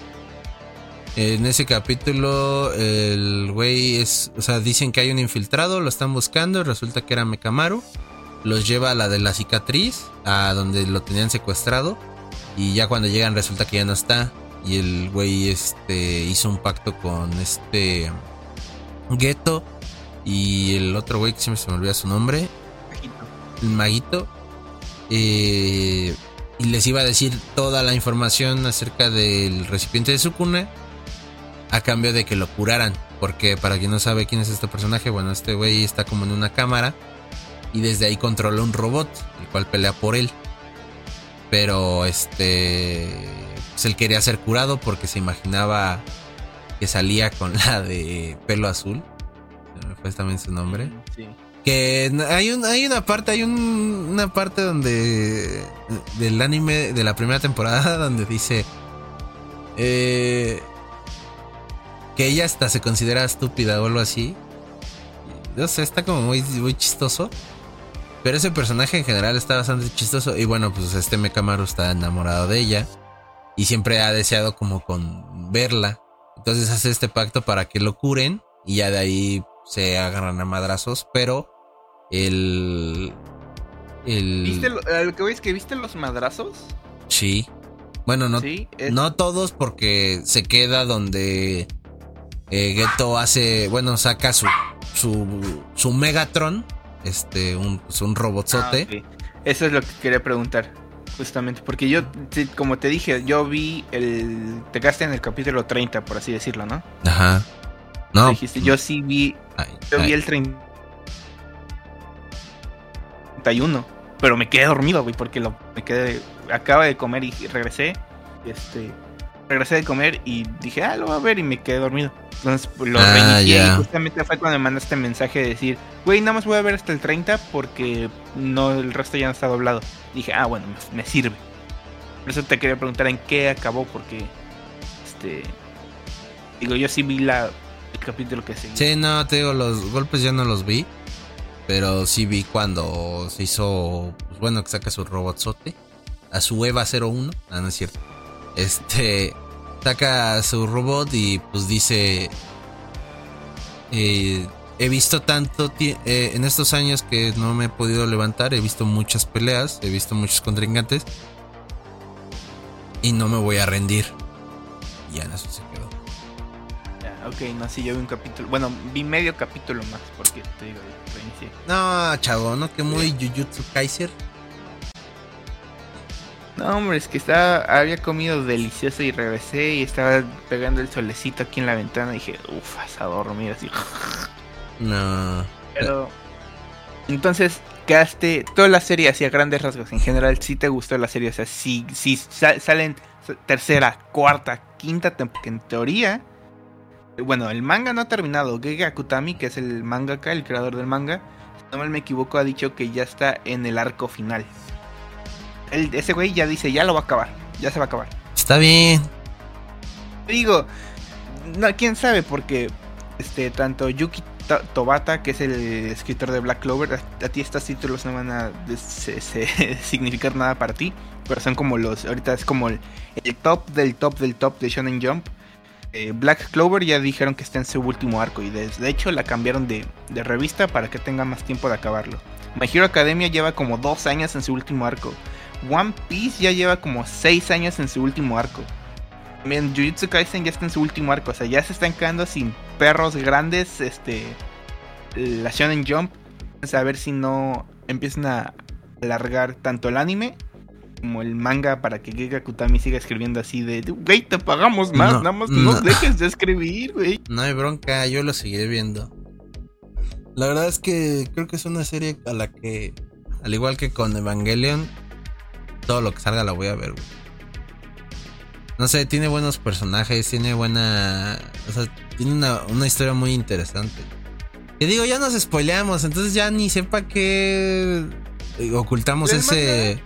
En ese capítulo, el güey es. O sea, dicen que hay un infiltrado, lo están buscando, resulta que era Mekamaru. Los lleva a la de la cicatriz, a donde lo tenían secuestrado. Y ya cuando llegan, resulta que ya no está. Y el güey este, hizo un pacto con este. Geto. Y el otro güey que siempre se me olvida su nombre. El maguito. Eh, y les iba a decir toda la información acerca del recipiente de su cuna a cambio de que lo curaran. Porque para quien no sabe quién es este personaje, bueno, este güey está como en una cámara y desde ahí controla un robot, el cual pelea por él. Pero este, pues él quería ser curado porque se imaginaba que salía con la de pelo azul. Me fue también su nombre. Sí. Que hay, un, hay una parte, hay una parte donde del anime de la primera temporada donde dice eh, que ella hasta se considera estúpida o algo así. No sé, está como muy, muy chistoso. Pero ese personaje en general está bastante chistoso. Y bueno, pues este Mekamaru está enamorado de ella. Y siempre ha deseado como con verla. Entonces hace este pacto para que lo curen. Y ya de ahí se agarran a madrazos. Pero el. el ¿Viste lo, que voy es que viste los madrazos? Sí. Bueno, no, no todos porque se queda donde eh, Geto hace, bueno, saca su, su, su Megatron, este, un, pues un robotzote. Ah, Eso es lo que quería preguntar, justamente, porque yo, como te dije, yo vi el, te quedaste en el capítulo 30, por así decirlo, ¿no? Ajá. No. Dijiste, yo sí vi, yo vi el 31, pero me quedé dormido, güey, porque lo, me quedé, acaba de comer y regresé, este, regresé de comer y dije, ah, lo voy a ver y me quedé dormido. Entonces lo ah, y justamente fue cuando me mandaste mensaje de decir, güey, nada más voy a ver hasta el 30 porque no el resto ya no está doblado. dije, ah, bueno, me, sirve. Por eso te quería preguntar en qué acabó porque, este, digo, yo sí vi la, el capítulo que seguía. Sí, no, te digo, los golpes ya no los vi. Pero sí vi cuando se hizo, pues bueno, que saca su robotzote. A su Eva 01. Ah, no es cierto. Este saca su robot y pues dice eh, he visto tanto eh, en estos años que no me he podido levantar he visto muchas peleas he visto muchos contrincantes y no me voy a rendir. Y ya en eso se quedó. Ok no sí yo vi un capítulo bueno vi medio capítulo más porque te digo no chavo no que muy Jujutsu Kaiser no, hombre, es que estaba, había comido delicioso y regresé y estaba pegando el solecito aquí en la ventana y dije, uff, a dormir así. No. Pero. Entonces, quedaste. Toda la serie hacia grandes rasgos. En general, sí te gustó la serie. O sea, si, si salen tercera, cuarta, quinta temporada. Que en teoría. Bueno, el manga no ha terminado. Gege Akutami, que es el mangaka, el creador del manga. Si no mal me equivoco, ha dicho que ya está en el arco final ese güey ya dice, ya lo va a acabar, ya se va a acabar. Está bien. Digo, no, quién sabe, porque este, tanto Yuki Tobata, que es el escritor de Black Clover, a, ti estos títulos no van a significar nada para ti, pero son como los, ahorita es como el, top del top del top de Shonen Jump. Eh, Black Clover ya dijeron que está en su último arco y de, hecho la cambiaron de, de, revista para que tenga más tiempo de acabarlo. My Hero Academia lleva como dos años en su último arco. One Piece ya lleva como 6 años en su último arco. También Jujutsu Kaisen ya está en su último arco. O sea, ya se están quedando sin perros grandes. Este. La Shonen Jump. a ver si no empiezan a alargar tanto el anime como el manga para que Giga Kutami siga escribiendo así de, güey, te pagamos más, nada más no. dejes de escribir, güey. No hay bronca, yo lo seguiré viendo. La verdad es que creo que es una serie a la que, al igual que con Evangelion, todo lo que salga la voy a ver, No sé, tiene buenos personajes, tiene buena. O sea, tiene una, historia muy interesante. Que digo, ya nos spoileamos, entonces ya ni sepa que ocultamos ese.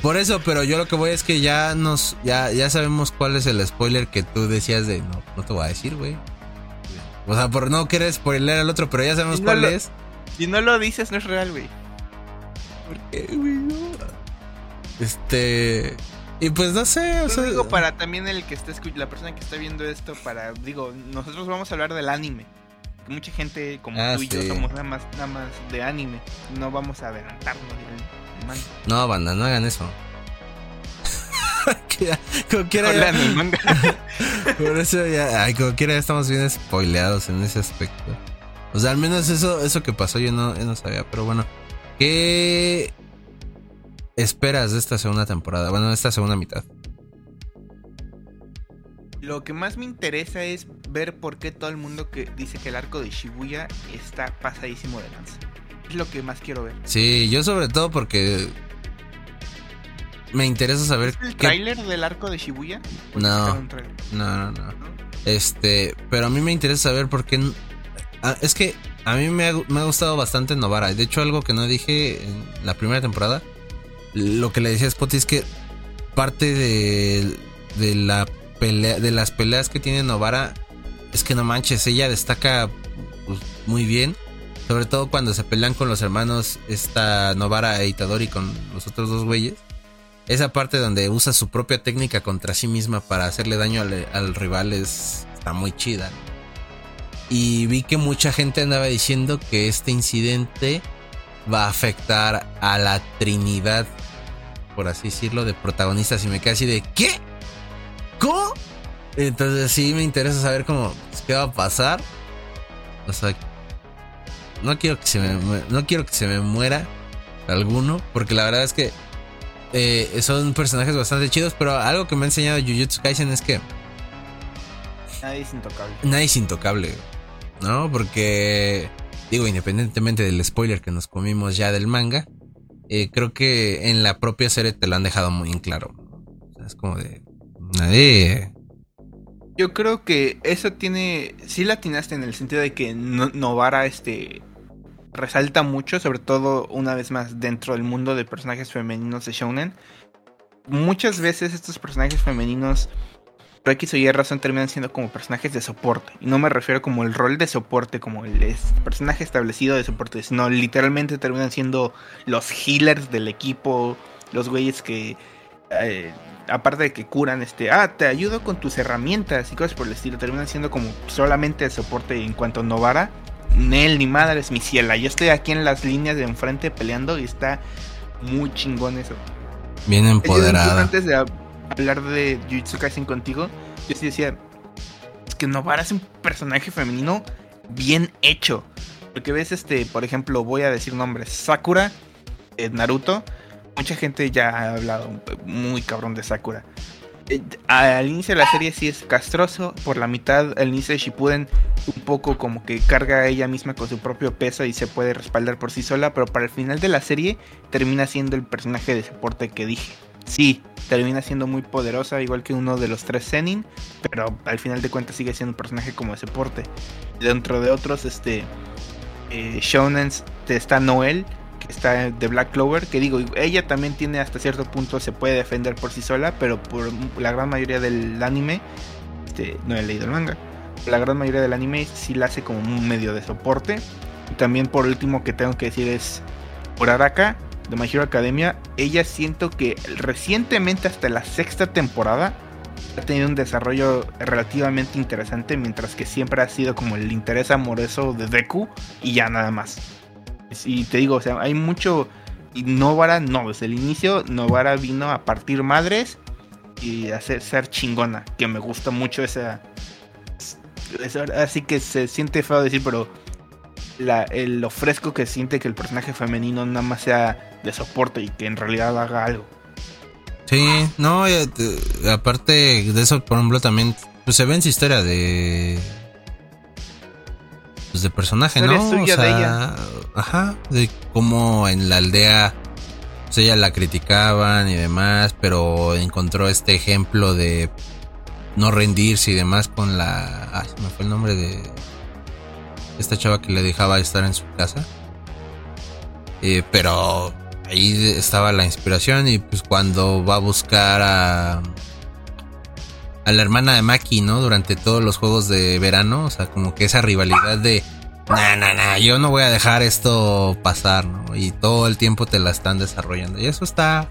Por eso, pero yo lo que voy es que ya nos, ya, ya sabemos cuál es el spoiler que tú decías de no, no te voy a decir, güey. O sea, por no querer spoiler al otro, pero ya sabemos cuál es. Si no lo dices, no es real, güey. ¿Por qué, güey? Este. Y pues no sé, o sea. digo para también el que está la persona que está viendo esto, para. Digo, nosotros vamos a hablar del anime. Mucha gente como ah, tú y yo somos nada más, nada más de anime. No vamos a adelantarnos no, banda, no hagan eso. como quiera Por eso ya, ay, como quiera estamos bien spoileados en ese aspecto. O sea, al menos eso, eso que pasó yo no, yo no sabía, pero bueno. ¿Qué esperas de esta segunda temporada? Bueno, de esta segunda mitad. Lo que más me interesa es ver por qué todo el mundo que dice que el arco de Shibuya está pasadísimo de lanza. Es lo que más quiero ver. Sí, yo sobre todo porque me interesa saber. ¿Es el tráiler del arco de Shibuya? No, no, no, no. Este, pero a mí me interesa saber por qué. Ah, es que a mí me ha, gustado bastante Novara. De hecho, algo que no dije en la primera temporada, lo que le decía Spotty es que parte de, de la pelea, de las peleas que tiene Novara, es que no manches, ella destaca pues, muy bien. Sobre todo cuando se pelean con los hermanos, esta Novara e Itadori con los otros dos güeyes. Esa parte donde usa su propia técnica contra sí misma para hacerle daño al, rival es, está muy chida. Y vi que mucha gente andaba diciendo que este incidente va a afectar a la trinidad, por así decirlo, de protagonistas. Y me quedé así de, ¿qué? ¿Cómo? Entonces sí me interesa saber cómo, qué va a pasar. O sea, no quiero que se me, no quiero que se me muera alguno, porque la verdad es que eh, son personajes bastante chidos, pero algo que me ha enseñado Jujutsu Kaisen es que nadie es intocable. Nadie es intocable, ¿no? Porque digo, independientemente del spoiler que nos comimos ya del manga, eh, creo que en la propia serie te lo han dejado muy en claro. es como de nadie yo creo que eso tiene. Sí la atinaste en el sentido de que Novara este, resalta mucho, sobre todo una vez más dentro del mundo de personajes femeninos de Shonen. Muchas veces estos personajes femeninos, por X o Y razón, terminan siendo como personajes de soporte. Y no me refiero como el rol de soporte, como el personaje establecido de soporte, sino literalmente terminan siendo los healers del equipo, los güeyes que. Eh, aparte de que curan, este, ah, te ayudo con tus herramientas y cosas por el estilo, terminan siendo como solamente de soporte en cuanto a Novara Nel, ni madre es mi ciela. Yo estoy aquí en las líneas de enfrente peleando y está muy chingón eso. Bien empoderada. Antes de hablar de Jujutsu Kaisen contigo, yo sí decía, es que Novara es un personaje femenino bien hecho. Porque ves, este, por ejemplo, voy a decir nombres, Sakura, eh, Naruto, mucha gente ya ha hablado muy cabrón de Sakura. Eh, al inicio de la serie sí es castroso, por la mitad al inicio de Shippuden un poco como que carga a ella misma con su propio peso y se puede respaldar por sí sola, pero para el final de la serie termina siendo el personaje de soporte que dije. Sí, termina siendo muy poderosa, igual que uno de los tres Zenin, pero al final de cuentas sigue siendo un personaje como de soporte. Dentro de otros, este, eh, Shonens está Noel, está de Black Clover, que digo, ella también tiene hasta cierto punto, se puede defender por sí sola, pero por la gran mayoría del anime, este, no he leído el manga, la gran mayoría del anime sí la hace como un medio de soporte. Y también por último que tengo que decir es por Araka de My Hero Academia, ella siento que recientemente hasta la sexta temporada ha tenido un desarrollo relativamente interesante, mientras que siempre ha sido como el interés amoroso de Deku y ya nada más. Y te digo, o sea, hay mucho. Y Novara, no, desde el inicio, Novara vino a partir madres y a ser, chingona. Que me gusta mucho esa. Así que se siente feo decir, pero la, el, lo fresco que siente que el personaje femenino nada más sea de soporte y que en realidad haga algo. Sí, no, aparte de eso, por ejemplo, también pues, se ve en su historia de pues, de personaje, ¿no? o sea, ajá, de cómo en la aldea pues ella la criticaban y demás, pero encontró este ejemplo de no rendirse y demás con la, ah, se me fue el nombre de esta chava que le dejaba estar en su casa. Eh, pero ahí estaba la inspiración y pues cuando va a buscar a a la hermana de Maki, ¿no? Durante todos los juegos de verano, o sea, como que esa rivalidad de nah, nah, nah, yo no voy a dejar esto pasar, ¿no? Y todo el tiempo te la están desarrollando. Y eso está,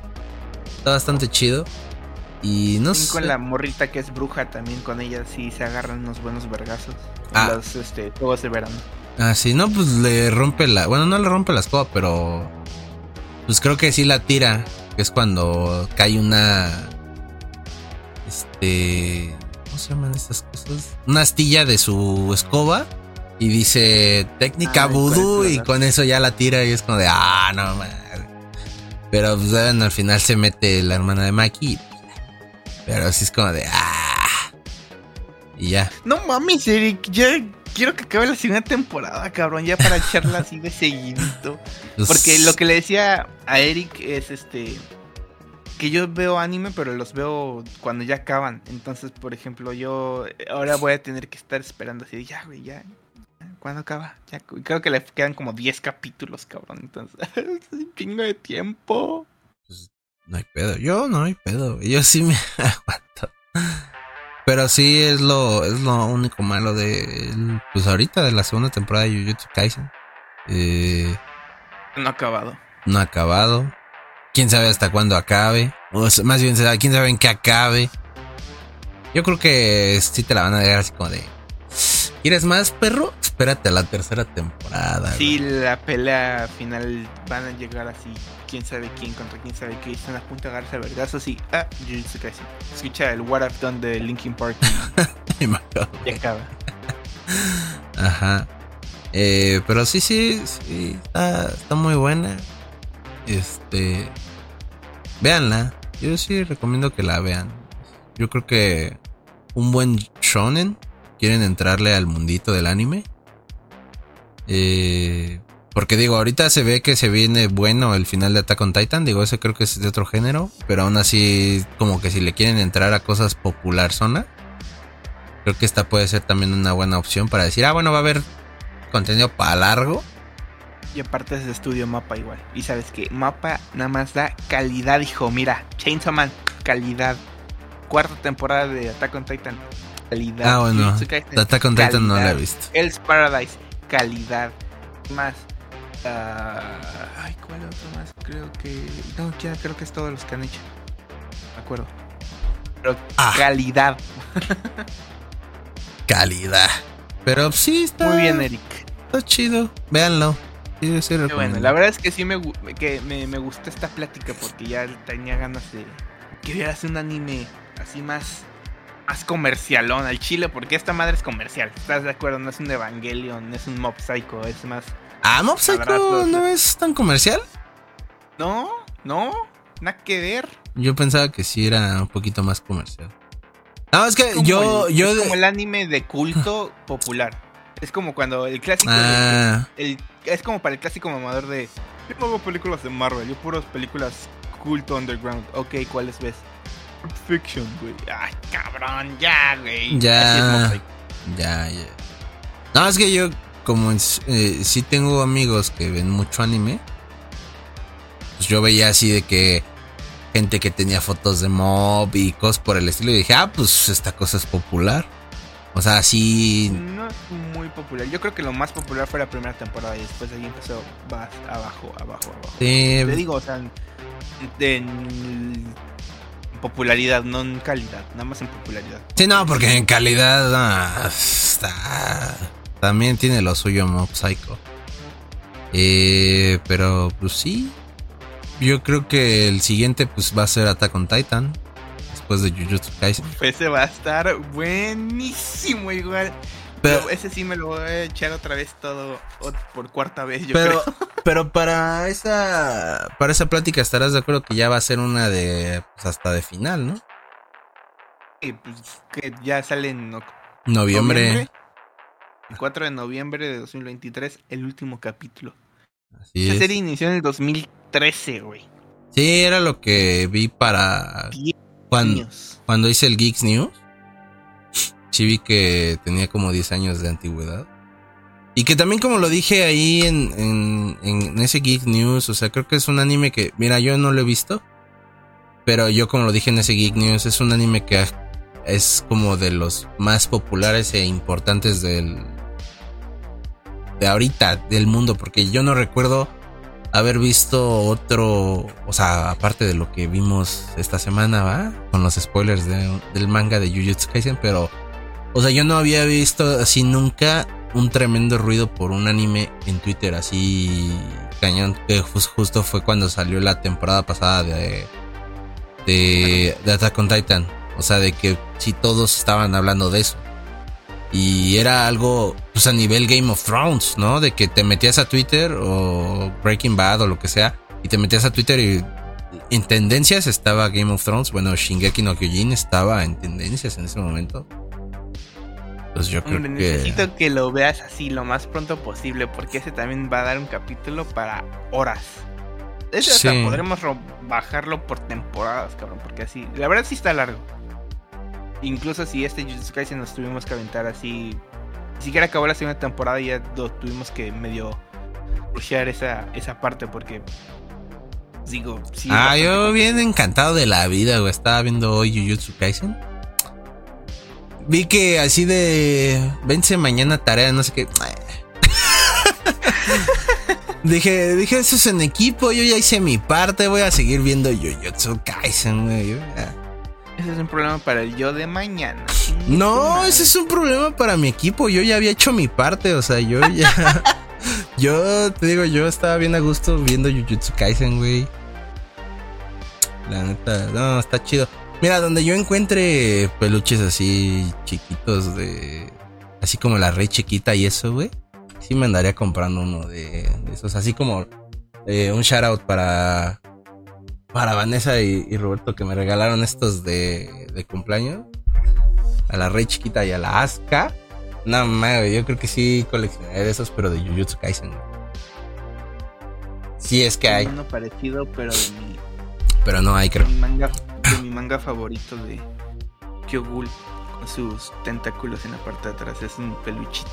está bastante chido. Y no sé. Con la morrita que es bruja también, con ella sí se agarran unos buenos vergazos. Ah. Los este, juegos de verano. Ah, sí, no, pues le rompe la. Bueno, no le rompe la escoba, pero. Pues creo que sí la tira. Que es cuando cae una. Este. ¿Cómo se llaman estas cosas? Una astilla de su escoba. Y dice técnica ah, vudú. Y con eso ya la tira. Y es como de. Ah, no, man. Pero pues, al final se mete la hermana de Maki. Pero así es como de. ¡Ah! Y ya. No mames, Eric. Ya quiero que acabe la segunda temporada, cabrón. Ya para echarla así de seguidito. Porque lo que le decía a Eric es este. Que yo veo anime, pero los veo cuando ya acaban. Entonces, por ejemplo, yo ahora voy a tener que estar esperando así de ya, güey, ya. ¿Cuándo acaba? Ya, creo que le quedan como 10 capítulos, cabrón. Entonces, es un chingo de tiempo. No hay pedo. Yo no hay pedo. Yo sí me aguanto. Pero sí es lo, es lo único malo de. Pues ahorita de la segunda temporada de Jujutsu Kaisen. Eh, no ha acabado. No ha acabado. Quién sabe hasta cuándo acabe. O más bien, quién sabe en qué acabe. Yo creo que sí te la van a dejar así como de. ¿Quieres más, perro? Espérate a la tercera temporada. Sí, la pelea final van a llegar así quién sabe quién contra quién sabe qué. Están a punto de agarrarse a vergazos y. Ah, Jujutsu Kaisen. Escucha el What I've Done de Linkin Park. y acaba. Ajá. Eh, pero sí, sí, sí. Está, está muy buena. Este. Véanla. Yo sí recomiendo que la vean. Yo creo que un buen shonen. Quieren entrarle al mundito del anime. Eh, porque digo, ahorita se ve que se viene bueno el final de Attack on Titan. Digo, ese creo que es de otro género. Pero aún así, como que si le quieren entrar a cosas popular zona. Creo que esta puede ser también una buena opción para decir, ah, bueno, va a haber contenido para largo. Y aparte es de estudio Mapa igual. Y sabes que Mapa nada más da calidad, hijo. Mira, Chainsaw Man, calidad. Cuarta temporada de Attack on Titan, calidad. Ah, bueno. Attack on Titan no la he visto. Hell's Paradise, calidad. Más ay, ¿cuál otro más? Creo que. No, ya creo que es todos los que han hecho. De acuerdo. Pero ah. calidad. calidad. Pero sí está. Muy bien, Eric. Está chido. Véanlo. Sí, sí, bueno, la verdad es que sí me, que me, me, gustó esta plática porque ya tenía ganas de que vieras un anime así más más comercialón al chile porque esta madre es comercial. ¿Estás de acuerdo? No es un Evangelion, no es un Mob Psycho, es más Ah, Mob Psycho no es tan comercial. No, no, nada que ver. Yo pensaba que sí era un poquito más comercial. No, es que yo, yo. Es como el anime de culto popular. Es como cuando el clásico. Ah. es como para el clásico mamador de. Yo no hago películas de Marvel, yo puros películas culto underground. Ok, ¿cuáles ves? Fiction, güey. Ay, cabrón, ya, güey. Ya. Ya, ya. No, es que yo como eh, sí tengo amigos que ven mucho anime, pues yo veía así de que gente que tenía fotos de mob y cosas por el estilo y dije, ah, pues esta cosa es popular. O sea, sí. No es muy popular. Yo creo que lo más popular fue la primera temporada y después ahí empezó más abajo, abajo, abajo. Sí. Te digo, o sea, en, popularidad, no en calidad, nada más en popularidad. Sí, no, porque en calidad ah, está también tiene lo suyo Mob Psycho. Eh, pero pues sí. Yo creo que el siguiente pues va a ser Attack on Titan. Después de Jujutsu Kaisen. Ese va a estar buenísimo igual. Pero, ese sí me lo voy a echar otra vez todo por cuarta vez, yo pero, creo. Pero para esa para esa plática estarás de acuerdo que ya va a ser una de pues, hasta de final, ¿no? Sí, pues que ya sale en noviembre. El 4 de noviembre de 2023, el último capítulo. Así Esa serie inició en el 2013, güey. Sí, era lo que vi para. Cuando, cuando hice el Geeks News. Sí vi que tenía como 10 años de antigüedad. Y que también como lo dije ahí en, en, en, ese Geek News, o sea, creo que es un anime que, mira, yo no lo he visto, pero yo como lo dije en ese Geek News, es un anime que es como de los más populares e importantes del... de ahorita, del mundo, porque yo no recuerdo haber visto otro, o sea, aparte de lo que vimos esta semana, ¿va? Con los spoilers del manga de Jujutsu Kaisen, pero, o sea, yo no había visto así nunca un tremendo ruido por un anime en Twitter, así cañón, que justo fue cuando salió la temporada pasada de, de, de Attack on Titan. O sea, de que si todos estaban hablando de eso. Y era algo, pues a nivel Game of Thrones, ¿no? De que te metías a Twitter o Breaking Bad o lo que sea, y te metías a Twitter y en tendencias estaba Game of Thrones. Bueno, Shingeki no Kyojin estaba en tendencias en ese momento. Pues yo creo que... Necesito que lo veas así lo más pronto posible porque ese también va a dar un capítulo para horas. Ese hasta podremos bajarlo por temporadas, cabrón, porque así, la verdad sí está largo. Incluso si este Jujutsu Kaisen nos tuvimos que aventar así, ni siquiera acabó la segunda temporada y ya tuvimos que medio rushear esa, esa parte porque digo, sí. Ah, yo bien encantado de la vida, güey. Estaba viendo hoy Jujutsu Kaisen vi que así de vence mañana tarea, no sé qué. dije, dije, eso es en equipo, yo ya hice mi parte, voy a seguir viendo Jujutsu Kaisen, güey. Ese es un problema para el yo de mañana. No, ese es un problema para mi equipo. Yo ya había hecho mi parte, o sea, yo ya. yo te digo, yo estaba bien a gusto viendo Jujutsu Kaisen, güey. La neta, no, está chido. Mira, donde yo encuentre peluches así chiquitos de. Así como la rey chiquita y eso, güey. Sí me andaría comprando uno de, esos. Así como eh, un shout out para. Para Vanessa y, Roberto que me regalaron estos de, de, cumpleaños. A la rey chiquita y a la Aska. No mames, yo creo que sí coleccionaré de esos, pero de Jujutsu Kaisen. Sí es que hay. Uno parecido, pero de mi. Pero no hay, creo. Mi manga de mi manga favorito de Kyogul con sus tentáculos en la parte de atrás. Es un peluchito.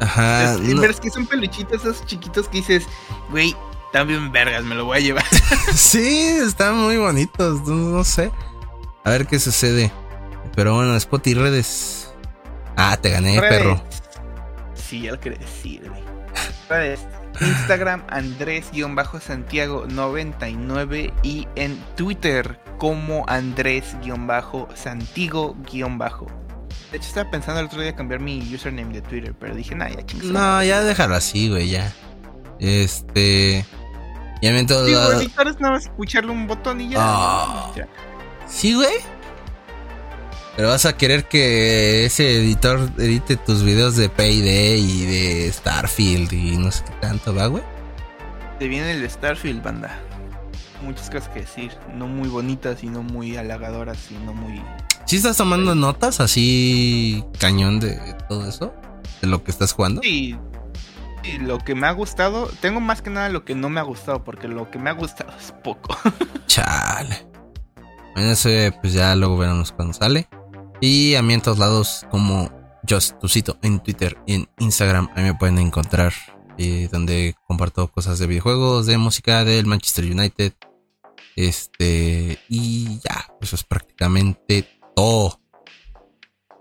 Ajá. Es, que son peluchitos esos chiquitos que dices, güey, también vergas, me lo voy a llevar. sí, están muy bonitos. No, sé. A ver qué sucede. Pero bueno, Spot y redes. Ah, te gané, perro. Sí, ya lo quería decir, güey. Redes. Instagram Andrés-Santiago99 y en Twitter como Andrés-Santigo- de hecho, estaba pensando el otro día cambiar mi username de Twitter, pero dije, nah, ya chingada. No, ya déjalo así, güey, ya. Este. Ya me todo. Digo, editar es nada más escucharle un botón y ya. Ah. Sí, güey. Pero vas a querer que ese editor edite tus videos de Payday y de Starfield y no sé qué tanto, ¿va, güey? Te viene el Starfield, banda. Muchas cosas que decir. No muy bonitas y no muy halagadoras y no muy. ¿Sí estás tomando notas así cañón de todo eso? ¿De lo que estás jugando? Sí. sí. Lo que me ha gustado. Tengo más que nada lo que no me ha gustado. Porque lo que me ha gustado es poco. Chale. Bueno, ese pues ya luego veremos cuando sale. Y a mí en todos lados, como Just en Twitter y en Instagram, ahí me pueden encontrar. Eh, donde comparto cosas de videojuegos, de música del Manchester United. Este, y ya, eso es prácticamente todo.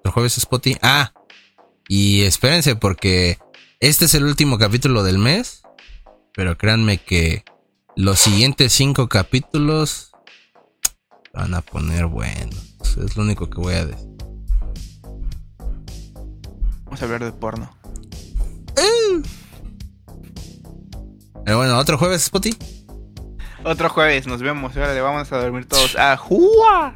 El jueves Spotty. Ah, y espérense porque este es el último capítulo del mes. Pero créanme que los siguientes cinco capítulos van a poner buenos. Es lo único que voy a decir. Vamos a hablar de porno. Pero bueno, otro jueves, Spotty. Otro jueves, nos vemos. Ahora le vamos a dormir todos a Juá.